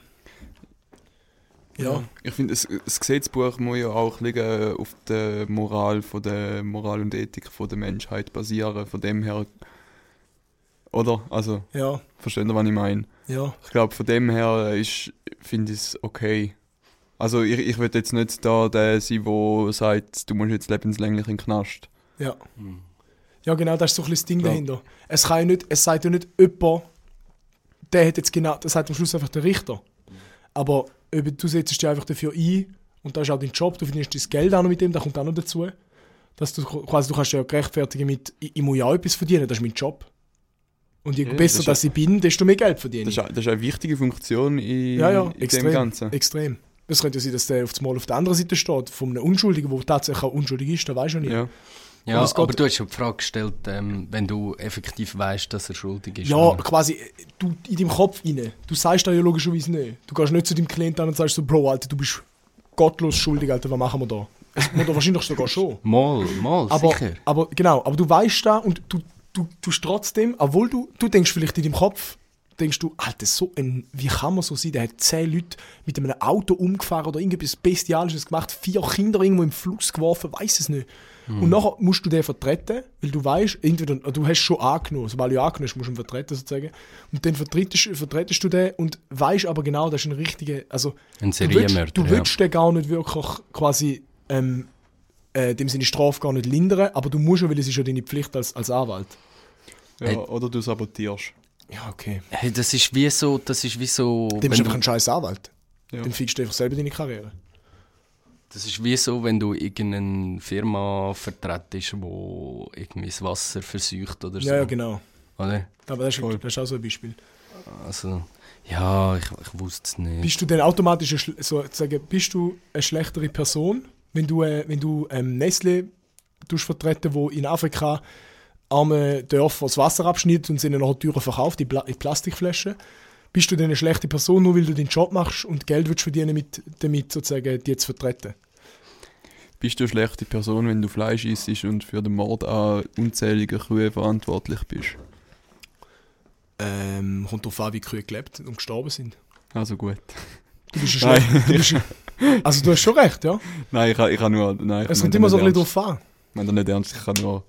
S3: Ja.
S1: Ich finde, das, das Gesetzbuch muss ja auch liegen auf der Moral von der Moral und Ethik von der Menschheit basieren. Von dem her, oder? Also,
S3: Ja.
S1: versteht ihr, was ich meine?
S3: Ja.
S1: Ich glaube, von dem her ist, finde ich es okay. Also, ich, ich will jetzt nicht da der sein, der sagt, du musst jetzt lebenslänglich in den Knast.
S3: Ja. Ja, genau, das ist so ein bisschen das Ding
S1: Ja.
S3: dahinter. Es, kann ja nicht, es sagt ja nicht jemand, der hat jetzt genau, das sagt am Schluss einfach der Richter. Aber du setzt dich einfach dafür ein und das ist auch dein Job, du verdienst dein Geld auch noch mit dem, das kommt auch noch dazu. Dass du quasi, du kannst ja gerechtfertigen mit, ich, ich muss ja auch etwas verdienen, das ist mein Job. Und je
S1: Ja,
S3: besser
S1: das
S3: dass ich bin, desto mehr Geld verdiene
S1: Das
S3: ich.
S1: ist, das ist eine wichtige Funktion in,
S3: Ja, ja,
S1: in dem
S3: extrem.
S1: Ganzen.
S3: Extrem. Es könnte ja sein, dass der auf einmal auf der anderen Seite steht, von einem Unschuldigen, der tatsächlich auch unschuldig ist, das weiß ich nicht.
S1: Ja.
S2: Ja,
S3: Aber geht-
S2: du hast schon die Frage gestellt, ähm, wenn du effektiv weißt, dass er schuldig ist.
S3: Ja,
S2: oder?
S3: quasi, du in deinem Kopf rein. Du sagst da ja logischerweise nicht. Du gehst nicht zu deinem Klienten an und sagst so, Bro, Alter, du bist gottlos schuldig, Alter, was machen wir da? Es- Oder wahrscheinlich sogar schon.
S2: Mal, mal,
S3: Aber,
S2: sicher.
S3: aber genau, aber du weißt da und du, du tust trotzdem, obwohl du, du denkst vielleicht in deinem Kopf, denkst du, Alter, so ein, wie kann man so sein? Der hat zehn Leute mit einem Auto umgefahren oder irgendetwas Bestialisches gemacht, vier Kinder irgendwo im Fluss geworfen, weiß es nicht. Und nachher musst du den vertreten, weil du weißt, entweder du hast schon angenommen, sobald du angenommen hast, musst du ihn vertreten sozusagen. Und dann vertretest, vertretest du den und weißt aber genau, das ist ein richtiger, also
S2: Ein
S3: du willst, du
S2: ja.
S3: willst den gar nicht wirklich quasi ähm, äh, dem seine Strafe gar nicht lindern, aber du musst ja, weil es ist ja deine Pflicht als, als Anwalt.
S1: Ja,
S2: Hey.
S1: Oder du sabotierst.
S3: Ja, okay.
S2: Hey, das ist wie so, das ist wie so,
S3: Dem ist
S2: du,
S3: einfach ein scheiß Anwalt.
S1: Ja.
S3: Dann fixst du einfach selber deine Karriere.
S2: das ist wie so, wenn du irgendeine Firma vertretest, wo irgendwie das Wasser verseucht oder so.
S3: Ja, ja, genau.
S2: Oder?
S3: Aber das ist,
S1: Voll.
S3: das ist auch so ein Beispiel.
S2: Also, ja, ich, ich wusste es nicht.
S3: Bist du dann automatisch eine, schl- sozusagen, bist du eine schlechtere Person, wenn du, äh, wenn du ähm, Nestle tust vertreten, wo in Afrika arme Dörfer das Wasser abschneidet und sie dann nachher teurer verkauft in, Pla Plastikflaschen? Bist du dann eine schlechte Person, nur weil du deinen Job machst und Geld willst verdienen mit, damit sozusagen die zu vertreten?
S1: Bist du eine schlechte Person, wenn du Fleisch isst und für den Mord an unzähligen Kühen verantwortlich bist?
S3: Ähm, kommt darauf an, wie die Kühe gelebt und gestorben sind.
S1: Also gut.
S3: Du bist ein
S1: Nein.
S3: schlecht. Du bist ein, also du hast schon recht, ja.
S1: Nein, ich kann, ich kann nur... Nein, ich
S3: Es kommt immer so ein
S1: nicht
S3: bisschen drauf an.
S1: Ich meine nicht ernst, ich kann nur...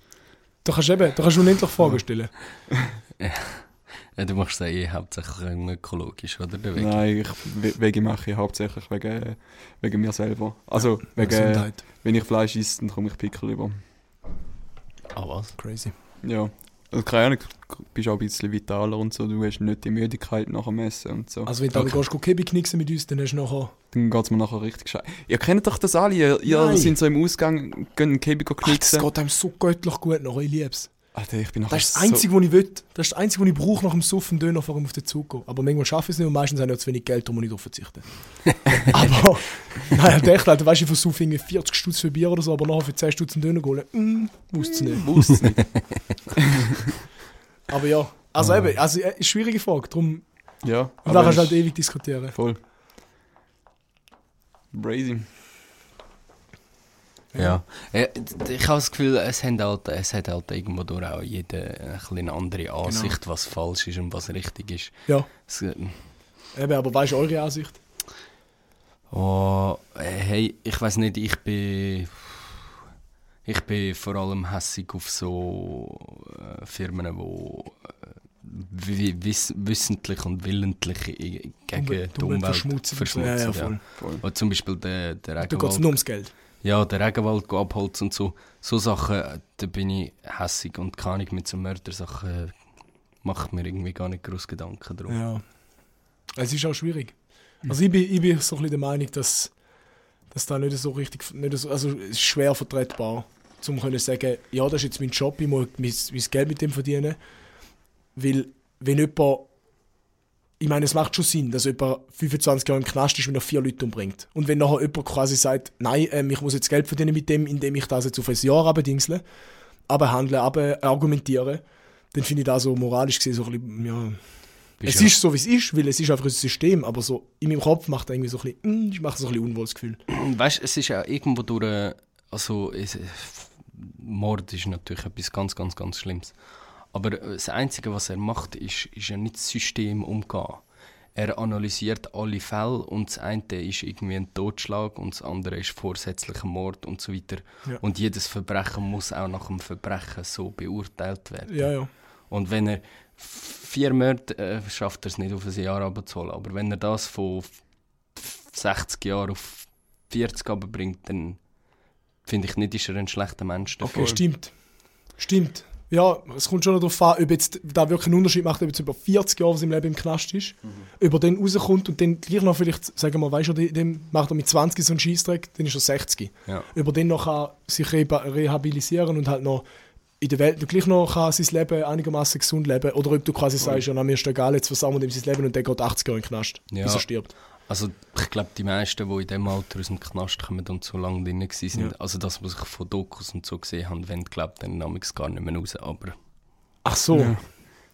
S3: Du kannst eben, du kannst unendlich Fragen stellen.
S2: Ja, du machst es ja eh hauptsächlich ökologisch, oder? Der Weg.
S1: Nein, ich, We- Wege mache ich hauptsächlich wegen, wegen mir selber. Also, wegen,
S3: Gesundheit.
S1: wenn ich Fleisch esse, dann komme ich Pickel über.
S2: Ah, was?
S3: Crazy.
S1: Ja. Also, keine Ahnung, du bist auch ein bisschen vitaler und so, du hast nicht die Müdigkeit nach dem Essen und so.
S3: Also wenn du
S2: Okay.
S3: gehst, gehst Kebi knicksen mit uns, dann hast du nachher...
S1: Dann geht es mir nachher richtig scheiße. Ihr kennt doch das alle, ihr, ihr sind so im Ausgang, gehen einen Käbi
S3: Ach, das geht einem so göttlich gut nachher, ich lieb's.
S1: Alter, ich bin
S3: Das ist das Einzige, was ich will. Das ist das Einzige, was ich brauche nach dem Suffen, Döner vor allem auf den Zug gehen. Aber manchmal schaffe ich es nicht und meistens habe ich auch zu wenig Geld, um nicht darauf zu verzichten. aber, nein, halt echt, Alter, weißt du, ich versuche irgendwie 40 Stutz für Bier oder so, aber nachher für 10 Stutz einen Döner holen, mm, wusste es nicht.
S1: So, wusste nicht.
S3: Aber ja, also eben, also, äh, ist eine schwierige Frage, darum,
S1: ja,
S3: und da kannst du halt ewig diskutieren.
S1: Voll. Crazy.
S2: Ja. ja. Ich habe das Gefühl, es, haben halt, es hat halt irgendwo durch auch ein bisschen eine andere Ansicht, was falsch ist und was richtig ist.
S3: Ja,
S2: Es, äh,
S3: eben, aber weißt du eure Ansicht?
S2: oh, äh, hey, ich weiß nicht, ich bin. Ich bin vor allem hässig auf so äh, Firmen, die wiss, wissentlich und willentlich gegen die Umwelt
S3: verschmutzen.
S2: verschmutzen.
S3: Ja, ja,
S2: ja.
S3: voll.
S1: Voll.
S2: Oder zum Beispiel der, der
S3: Da geht es nur ums Geld.
S2: Ja, der Regenwald abholzen und so. So Sachen, äh, da bin ich hässig und kann ich mit so Mördersachen äh, mache ich mir irgendwie gar nicht groß Gedanken drum.
S3: Ja. Es ist auch schwierig. Also ich bin, ich bin so ein bisschen der Meinung, dass, dass da nicht so richtig, nicht so, also es ist schwer vertretbar, zum können sagen, ja, das ist jetzt mein Job, ich muss mein, mein Geld mit dem verdienen. Weil, wenn jemand, ich meine, es macht schon Sinn, dass jemand 25 Jahre im Knast ist, wenn er vier Leute umbringt. Und wenn nachher jemand quasi sagt, nein, ähm, ich muss jetzt Geld verdienen mit dem, indem ich das jetzt auf ein Jahr abdingsle, abhandle, aber argumentiere, dann finde ich das so moralisch gesehen so ein bisschen, ja,
S2: Bist
S3: es
S2: ja-
S3: ist so, wie es ist, weil es ist einfach ein System, aber so in meinem Kopf macht er irgendwie so ein bisschen, mm, ich mache so ein bisschen unwohles Gefühl.
S2: Weißt du, es ist ja irgendwo durch. äh, Also, es, Mord ist natürlich etwas ganz, ganz, ganz Schlimmes. Aber äh, das Einzige, was er macht, ist, ist ja nicht das System umgehen. Er analysiert alle Fälle und das eine ist irgendwie ein Totschlag und das andere ist vorsätzlicher Mord und so weiter.
S3: Ja.
S2: Und jedes Verbrechen muss auch nach dem Verbrechen so beurteilt werden.
S3: Ja, ja.
S2: Und wenn er vier Morde äh, schafft, er es nicht auf ein Jahr abzuholen. Aber wenn er das von f- 60 Jahren auf 40 bringt, dann finde ich nicht, ist er ein schlechter Mensch dafür.
S3: Okay, stimmt. Stimmt. Ja, es kommt schon darauf an, ob jetzt da wirklich einen Unterschied macht, ob jetzt über 40 Jahre seinem Leben im Knast ist, ob er dann rauskommt und dann gleich noch vielleicht, sagen wir mal, weißt du, dem- macht er mit 20 so einen Scheissdreck, dann ist er 60.
S2: Ja.
S3: Ob er dann noch kann sich rehabilitieren und halt noch in der Welt gleich noch kann sein Leben einigermaßen gesund leben oder ob du quasi sagst, ja, na, mir ist egal, jetzt versammeln wir ihm sein Leben und der geht 80 Jahre in den Knast,
S2: Ja.
S3: bis er stirbt.
S2: Also ich glaube, die meisten, die in diesem Alter aus dem Knast kommen und so lange drin waren,
S3: Ja.
S2: also das, was ich von Dokus und so gesehen habe, wenn glaubt dann namens gar nicht mehr raus. Aber
S3: Ach so.
S1: Ja.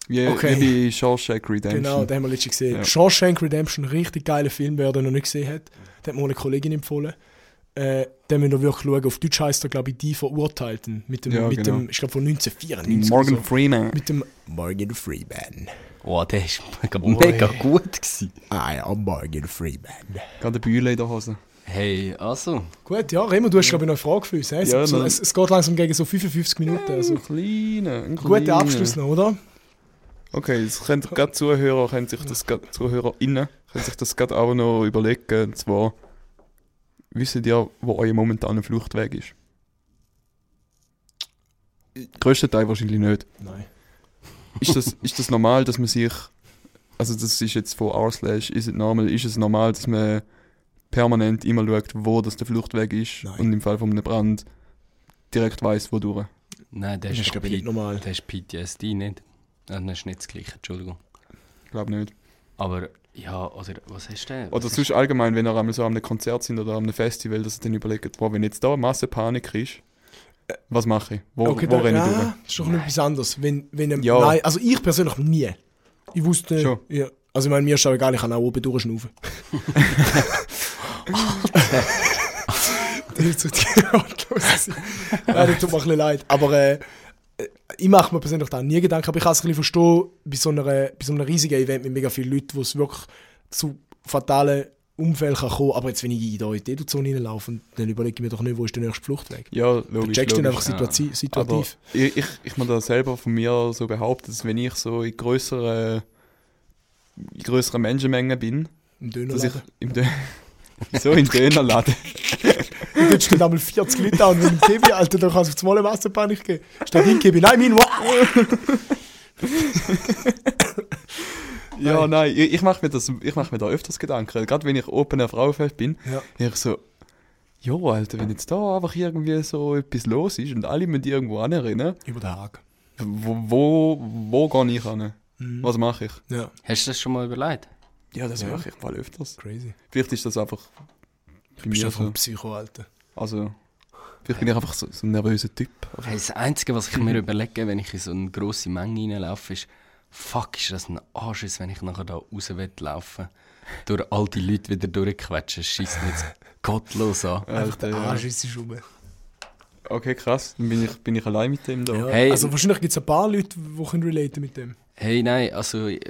S1: Wie,
S3: Okay.
S1: wie bei Shawshank Redemption.
S3: Genau, den haben wir letztens gesehen.
S1: Ja.
S3: Shawshank Redemption, richtig geiler Film, wer den noch nicht gesehen hat. Den hat mir eine Kollegin empfohlen. Äh, den müssen wir wirklich schauen. Auf Deutsch heißt er, glaube ich, Die Verurteilten. Mit dem,
S1: Ja,
S3: mit
S1: genau.
S3: dem ich glaube, von 1994.
S1: Morgan
S3: so.
S1: Freeman.
S3: Mit dem Morgan Freeman.
S2: oh, der war mega,
S3: Ui.
S2: mega gut. Gewesen.
S3: I am Morgan Freeman.
S1: Gerade eine Bühle in der Hose.
S2: Hey, also,
S3: Gut, ja, Remo, du hast, glaube ich, noch eine Frage für uns. hä?
S1: Ja,
S3: so, es, es geht langsam gegen so 55 Minuten. Also,
S1: Ein kleiner, ein
S3: guter
S1: kleiner.
S3: Abschluss noch, oder?
S1: Okay, jetzt können gerade Zuhörer, können sich das grad, ZuhörerInnen, können sich das gerade auch noch überlegen. Und zwar, wisst ihr, wo euer momentaner Fluchtweg ist? Größter Teil wahrscheinlich nicht.
S3: Nein.
S1: Ist das, ist das normal, dass man sich, also das ist jetzt von r slash, is it normal, ist es normal, dass man permanent immer schaut, wo das der Fluchtweg ist
S3: Nein.
S1: und im Fall von einem Brand direkt weiß, wo durch?
S2: nein, der
S3: Das
S2: ist,
S3: ist, glaube ich, nicht normal.
S2: der ist PTSD nicht. Ah, Das ist nicht das Gleiche, Entschuldigung.
S1: Ich glaube nicht.
S2: Aber ja, oder was hast du denn?
S1: Oder sonst allgemein, wenn ihr einmal so an einem Konzert sind oder an einem Festival, dass ihr dann überlegt, boah, wenn jetzt da Massenpanik ist, was mache ich? Wo,
S3: Okay,
S1: wo
S3: da,
S1: renne ich durch?
S3: ja, das ist doch noch etwas anderes. Wenn, wenn
S1: Ja.
S3: Nein, also ich persönlich nie. Ich wusste.
S1: Schon.
S3: Ja. Also ich meine, mir ist auch egal, ich kann auch oben durchschnaufen. das ist so die Nein, das tut mir ein bisschen leid. Aber äh, ich mache mir persönlich da nie Gedanken, aber ich kann es ein bisschen verstehen, bei so, einer, bei so einem riesigen Event mit mega vielen Leuten, wo es wirklich zu fatalen Unfällen kann kommen Aber jetzt, wenn ich da in die Edu-Zone reinlaufe, dann überlege ich mir doch nicht, wo ist der nächste Fluchtweg.
S1: Ja,
S3: Du
S1: logisch.
S3: checkst dann
S1: logisch.
S3: einfach situati
S1: Aber
S3: situativ.
S1: ich, ich, ich mir da selber von mir so behaupten, dass wenn ich so in größeren, in größeren Menschenmengen bin,
S3: Im
S1: dass ich
S3: Dönerladen.
S1: im Dö so in Dönerladen.
S3: Und dort stehen einmal 40 Leute an und wenn ich Kebi, Alter, dann kannst du auf das Mal eine Wasserpanik geben. Steht hin, Kebi, nein, mein, wow!
S1: Ja, nein, ich, ich mache mir, das- ich mach mir da öfters Gedanken. Gerade wenn ich Open Air Frauenfeld bin,
S3: Ja.
S1: ich so, jo, Alter, wenn jetzt da einfach irgendwie so etwas los ist und alle müssen irgendwo anrennen,
S3: Über den Haag.
S1: wo, wo, wo gehe ich an?
S3: Mhm.
S1: Was mache ich?
S3: Ja,
S2: Hast du das schon mal überlegt?
S1: Ja, das
S3: Ja.
S1: mache ich mal öfters.
S3: crazy.
S1: Vielleicht ist das einfach bei
S3: Du bist
S1: mir
S3: einfach
S1: so.
S3: ein Psycho, Alter.
S1: Also, vielleicht bin ich einfach so, so ein nervöser Typ.
S2: Hey, das Einzige, was ich mir überlege, wenn ich in so eine grosse Menge reinlaufe, ist, fuck, ist das ein Anschiss, wenn ich nachher da raus will laufen Durch all die Leute wieder durchquetschen, schießt mich jetzt gottlos an.
S3: Einfach der. Arsch ist rum.
S1: Okay, krass. Dann bin ich, bin ich allein mit dem da.
S3: Ja.
S2: Hey.
S3: also wahrscheinlich gibt es ein paar Leute, die können relaten mit dem.
S2: Hey, nein, also ich,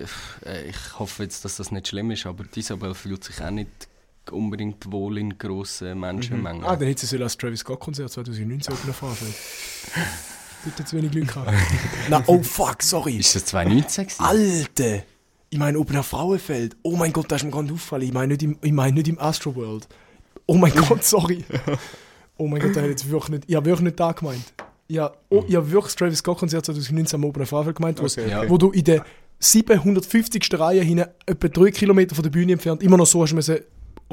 S2: äh, ich hoffe jetzt, dass das nicht schlimm ist, aber Isabel fühlt sich auch nicht unbedingt wohl in grossen Menschenmengen.
S3: Ah, dann hätte sie als Travis Scott Konzert 2019 oben erfahren. Dort hat zu wenig Glück gehabt. Na, oh fuck, sorry.
S2: Ist das 2019 gewesen?
S3: Alter! Ich meine, oben auf Frauenfeld. Oh mein Gott, da ist mir gerade aufgefallen. Ich meine nicht im, ich meine nicht im Astroworld. Oh mein Gott, sorry. Oh mein Gott, da hätte ich jetzt wirklich nicht, ich habe wirklich nicht da gemeint. Ja, oh, ich habe wirklich das Travis Scott Konzert 2019 am Open auf Frauenfeld gemeint, wo's-
S1: Okay,
S2: okay.
S3: wo du in der 750. Reihe hinten, etwa 3 Kilometer von der Bühne entfernt, immer noch so hast du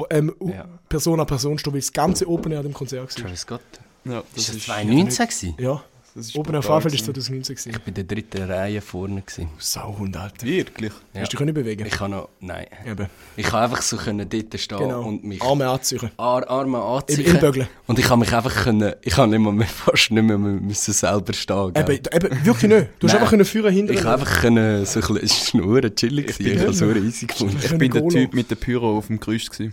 S3: ähm,
S2: Ja.
S3: Person an Person weil das ganze Open Air dem Konzert war.
S2: Travis Scott.
S1: Ja,
S2: Ist das 2019 gewesen?
S3: Ja,
S1: das ist
S3: Open Air
S1: brutal
S3: Frauenfeld ist
S1: gewesen.
S3: 2019 gewesen.
S2: Ich bin in der dritten Reihe vorne. Gewesen.
S3: Sauhund, Alter.
S1: Wirklich?
S2: Ja.
S3: Hast du dich können bewegen?
S2: Ich kann noch... Nein.
S3: Eben.
S2: Ich kann einfach so können dort stehen
S3: Genau.
S2: und mich
S3: Arme anziehen.
S2: Ar Arme
S3: Im,
S2: anziehen.
S3: im Bögeln.
S2: Und ich habe mich einfach können... Ich habe nicht mehr, fast nicht mehr müssen selber stehen gell?
S3: Eben, eben, wirklich nicht. Du hast einfach können führen hinter
S2: Ich habe einfach können, so ein bisschen, es war nur chillig, gewesen. ich habe es so easy gefunden.
S1: Ich bin der. Typ mit der Pyro auf dem Gerüst.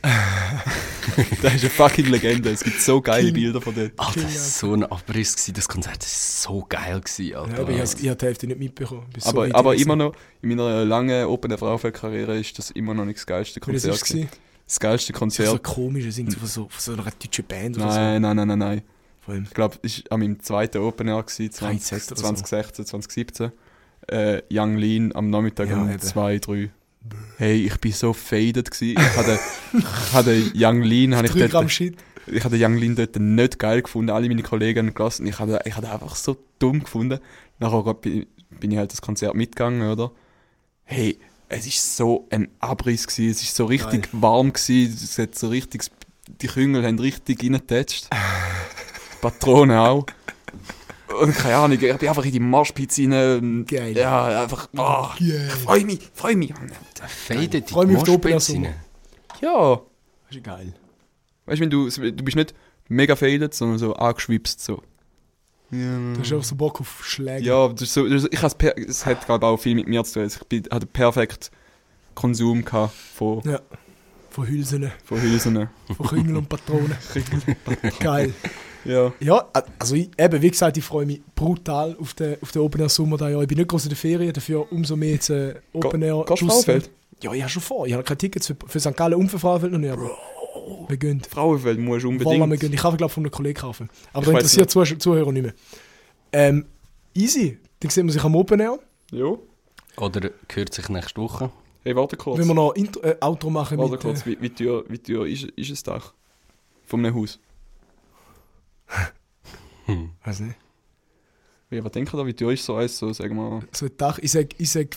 S1: das ist eine fucking Legende. Es gibt so geile. Bilder von dort.
S2: Alter, das war so ein Abriss, gewesen. das Konzert war so geil. Gewesen, Alter.
S3: Ja, aber ich habe ich die Hälfte nicht mitbekommen. Bin so
S1: Aber, aber immer noch, in meiner langen Open Air Frauenfeld-Karriere ist das immer noch nicht das geilste
S3: Weil das
S1: Konzert.
S3: ist
S1: gewesen.
S3: gewesen.
S1: Das geilste
S3: So
S1: Konzert.
S3: komisch, das sind von so, von so einer deutschen Band oder
S1: Nein, nein, nein, nein, nein.
S3: so. Vor allem.
S1: Ich glaube, es war an meinem zweiten Open Air, gewesen, 20,
S3: KIZ oder so.
S1: 2016, 2017. Äh, Young Lean am Nachmittag
S3: Ja,
S1: um
S3: eben.
S1: 2, 3. Hey, ich bin so faded gewesen. Ich hatte, ich hatte Young Lean, habe ich
S3: 3
S1: dort,
S3: Shit.
S1: ich hatte Young Lean dort nicht geil gefunden. Alle meine Kollegen haben gelassen. Ich hatte, ich hatte einfach so dumm gefunden. Nachher bin, bin ich halt das Konzert mitgegangen, oder? Hey, es ist so ein Abriss gewesen. Es ist so richtig warm gewesen. Es hat so richtig, die Küngel haben richtig reingetatscht. Patronen auch. Und keine Ahnung, ich bin einfach in die Marschpizza rein. und-
S3: Geil.
S1: Ja, einfach, oh,
S3: Yeah.
S1: freu mich, freu mich.
S2: Faded
S3: Freu mich auf die
S2: Moshpits rein.
S1: Ja.
S3: Das ist geil.
S1: Weißt du, wenn du, du bist nicht mega faded, sondern so angeschwipst, so.
S3: Du hast auch so Bock auf Schläge.
S1: Ja, das ist so, das ist, ich has es hat glaube auch viel mit mir zu tun. Also Ich bin, hatte perfekt Konsum gehabt von,
S3: Ja. Von Hülsen,
S1: von Hülsen.
S3: von Küngel und Patronen. geil.
S1: Ja.
S3: Ja, also ich, eben, wie gesagt, ich freue mich brutal auf den, auf den Open Air Sommer da Jahr. Ich bin nicht groß in der Ferien, dafür umso mehr jetzt äh, Open Air. Schuss-
S1: Frauenfeld?
S3: Ja, ich habe schon vor. Ich habe keine Tickets für, für St. Gallen und für Frauenfeld noch nicht. Aber wir gehen.
S1: Frauenfeld musst du
S3: Voilà, wir
S1: unbedingt.
S3: gehen. Ich kann glaube von einem Kollegen kaufen. Aber
S1: Ich
S3: da interessiert Zuh Zuhörer nicht mehr. Ähm, easy. Dann sieht man sich am Open Air.
S1: Ja.
S2: Oder hört sich nächste Woche.
S1: Hey, warte kurz.
S3: Wenn wir noch Intro, äh, Outro machen
S1: warte
S3: mit...
S1: kurz,
S3: Äh,
S1: wie, wie teuer, wie teuer ist, ist das Dach? Von einem Haus?
S3: Weiß nicht.
S1: Ja, was denkt ihr da, wie teuer ist so eins, so, sagen wir,
S3: So ein Dach. Ich sag, ich sag,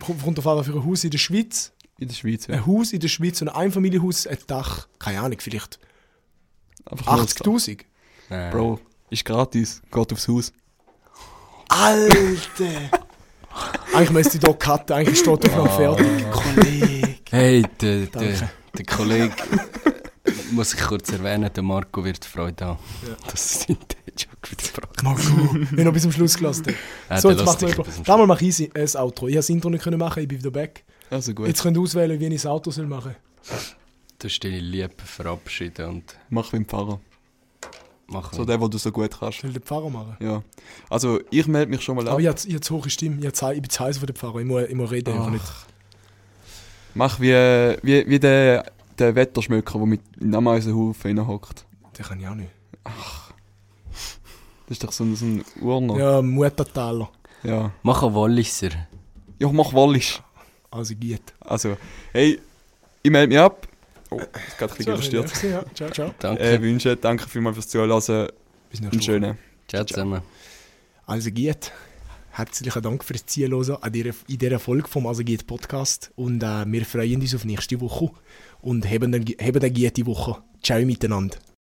S3: kommt auf einmal für ein Haus in der Schweiz.
S1: in der Schweiz? Ja.
S3: Ein Haus in der Schweiz, so ein Einfamilienhaus, ein Dach. Keine Ahnung, vielleicht
S1: Einfach nur das Dach.
S3: 80'000.
S2: Nein.
S1: Bro, ist gratis, geht aufs Haus.
S3: Alter! Eigentlich müsste ich hier cutten, eigentlich steht auf noch fertig. Kollege.
S2: Hey, der, der, der Kollege, muss ich kurz erwähnen, der Marco wird Freude haben,
S3: Ja.
S2: dass es in den Joke wieder gebracht
S3: Marco, wir haben noch bis zum Schluss gelassen.
S2: hat.
S3: So, jetzt machen wir Damals mache ich easy, äh, das Outro. Ich habe das Intro nicht können machen, ich bin wieder back.
S1: Also gut.
S3: Jetzt könnt ihr auswählen, wie ich das Outro soll machen
S2: Schluss. Du hast deine Liebe verabschieden und
S1: Mach wie im Pfarrer.
S2: Machen
S1: So der, wo du so gut kannst.
S3: Soll der Pfarrer machen?
S1: Ja. Also, ich melde mich schon mal
S3: Aber
S1: ab.
S3: ich habe ich hab zu hohe Stimme. Ich, ich bin zu heiß von der Pfarrer. Ich muss, ich muss reden. einfach
S1: Ach.
S3: nicht.
S1: Mach wie, wie, wie der, der Wetterschmöcker, der mit in den Ameisenhaufen reinhockt.
S3: Den kann ich auch nicht.
S1: Das ist doch so ein, so ein Urner.
S3: Ja, Muttertaler.
S1: Ja.
S2: Machen Walliser.
S1: Ja, mach Wallisch.
S3: Also geht.
S1: Also, hey, ich melde mich ab. Oh, das ist gerade ein bisschen überstürzt.
S3: Ja, ciao, ciao.
S2: Danke.
S1: Äh, wünsche, danke vielmals fürs Zuhören.
S3: Bis nächste
S1: Einen
S3: Woche.
S1: schönen.
S2: Ciao zusammen.
S3: Also geht. Herzlichen Dank fürs Zuhören in dieser Folge vom Also geht Podcast. Und äh, wir freuen uns auf nächste Woche. Und haben eine, haben eine gute Woche. Ciao miteinander.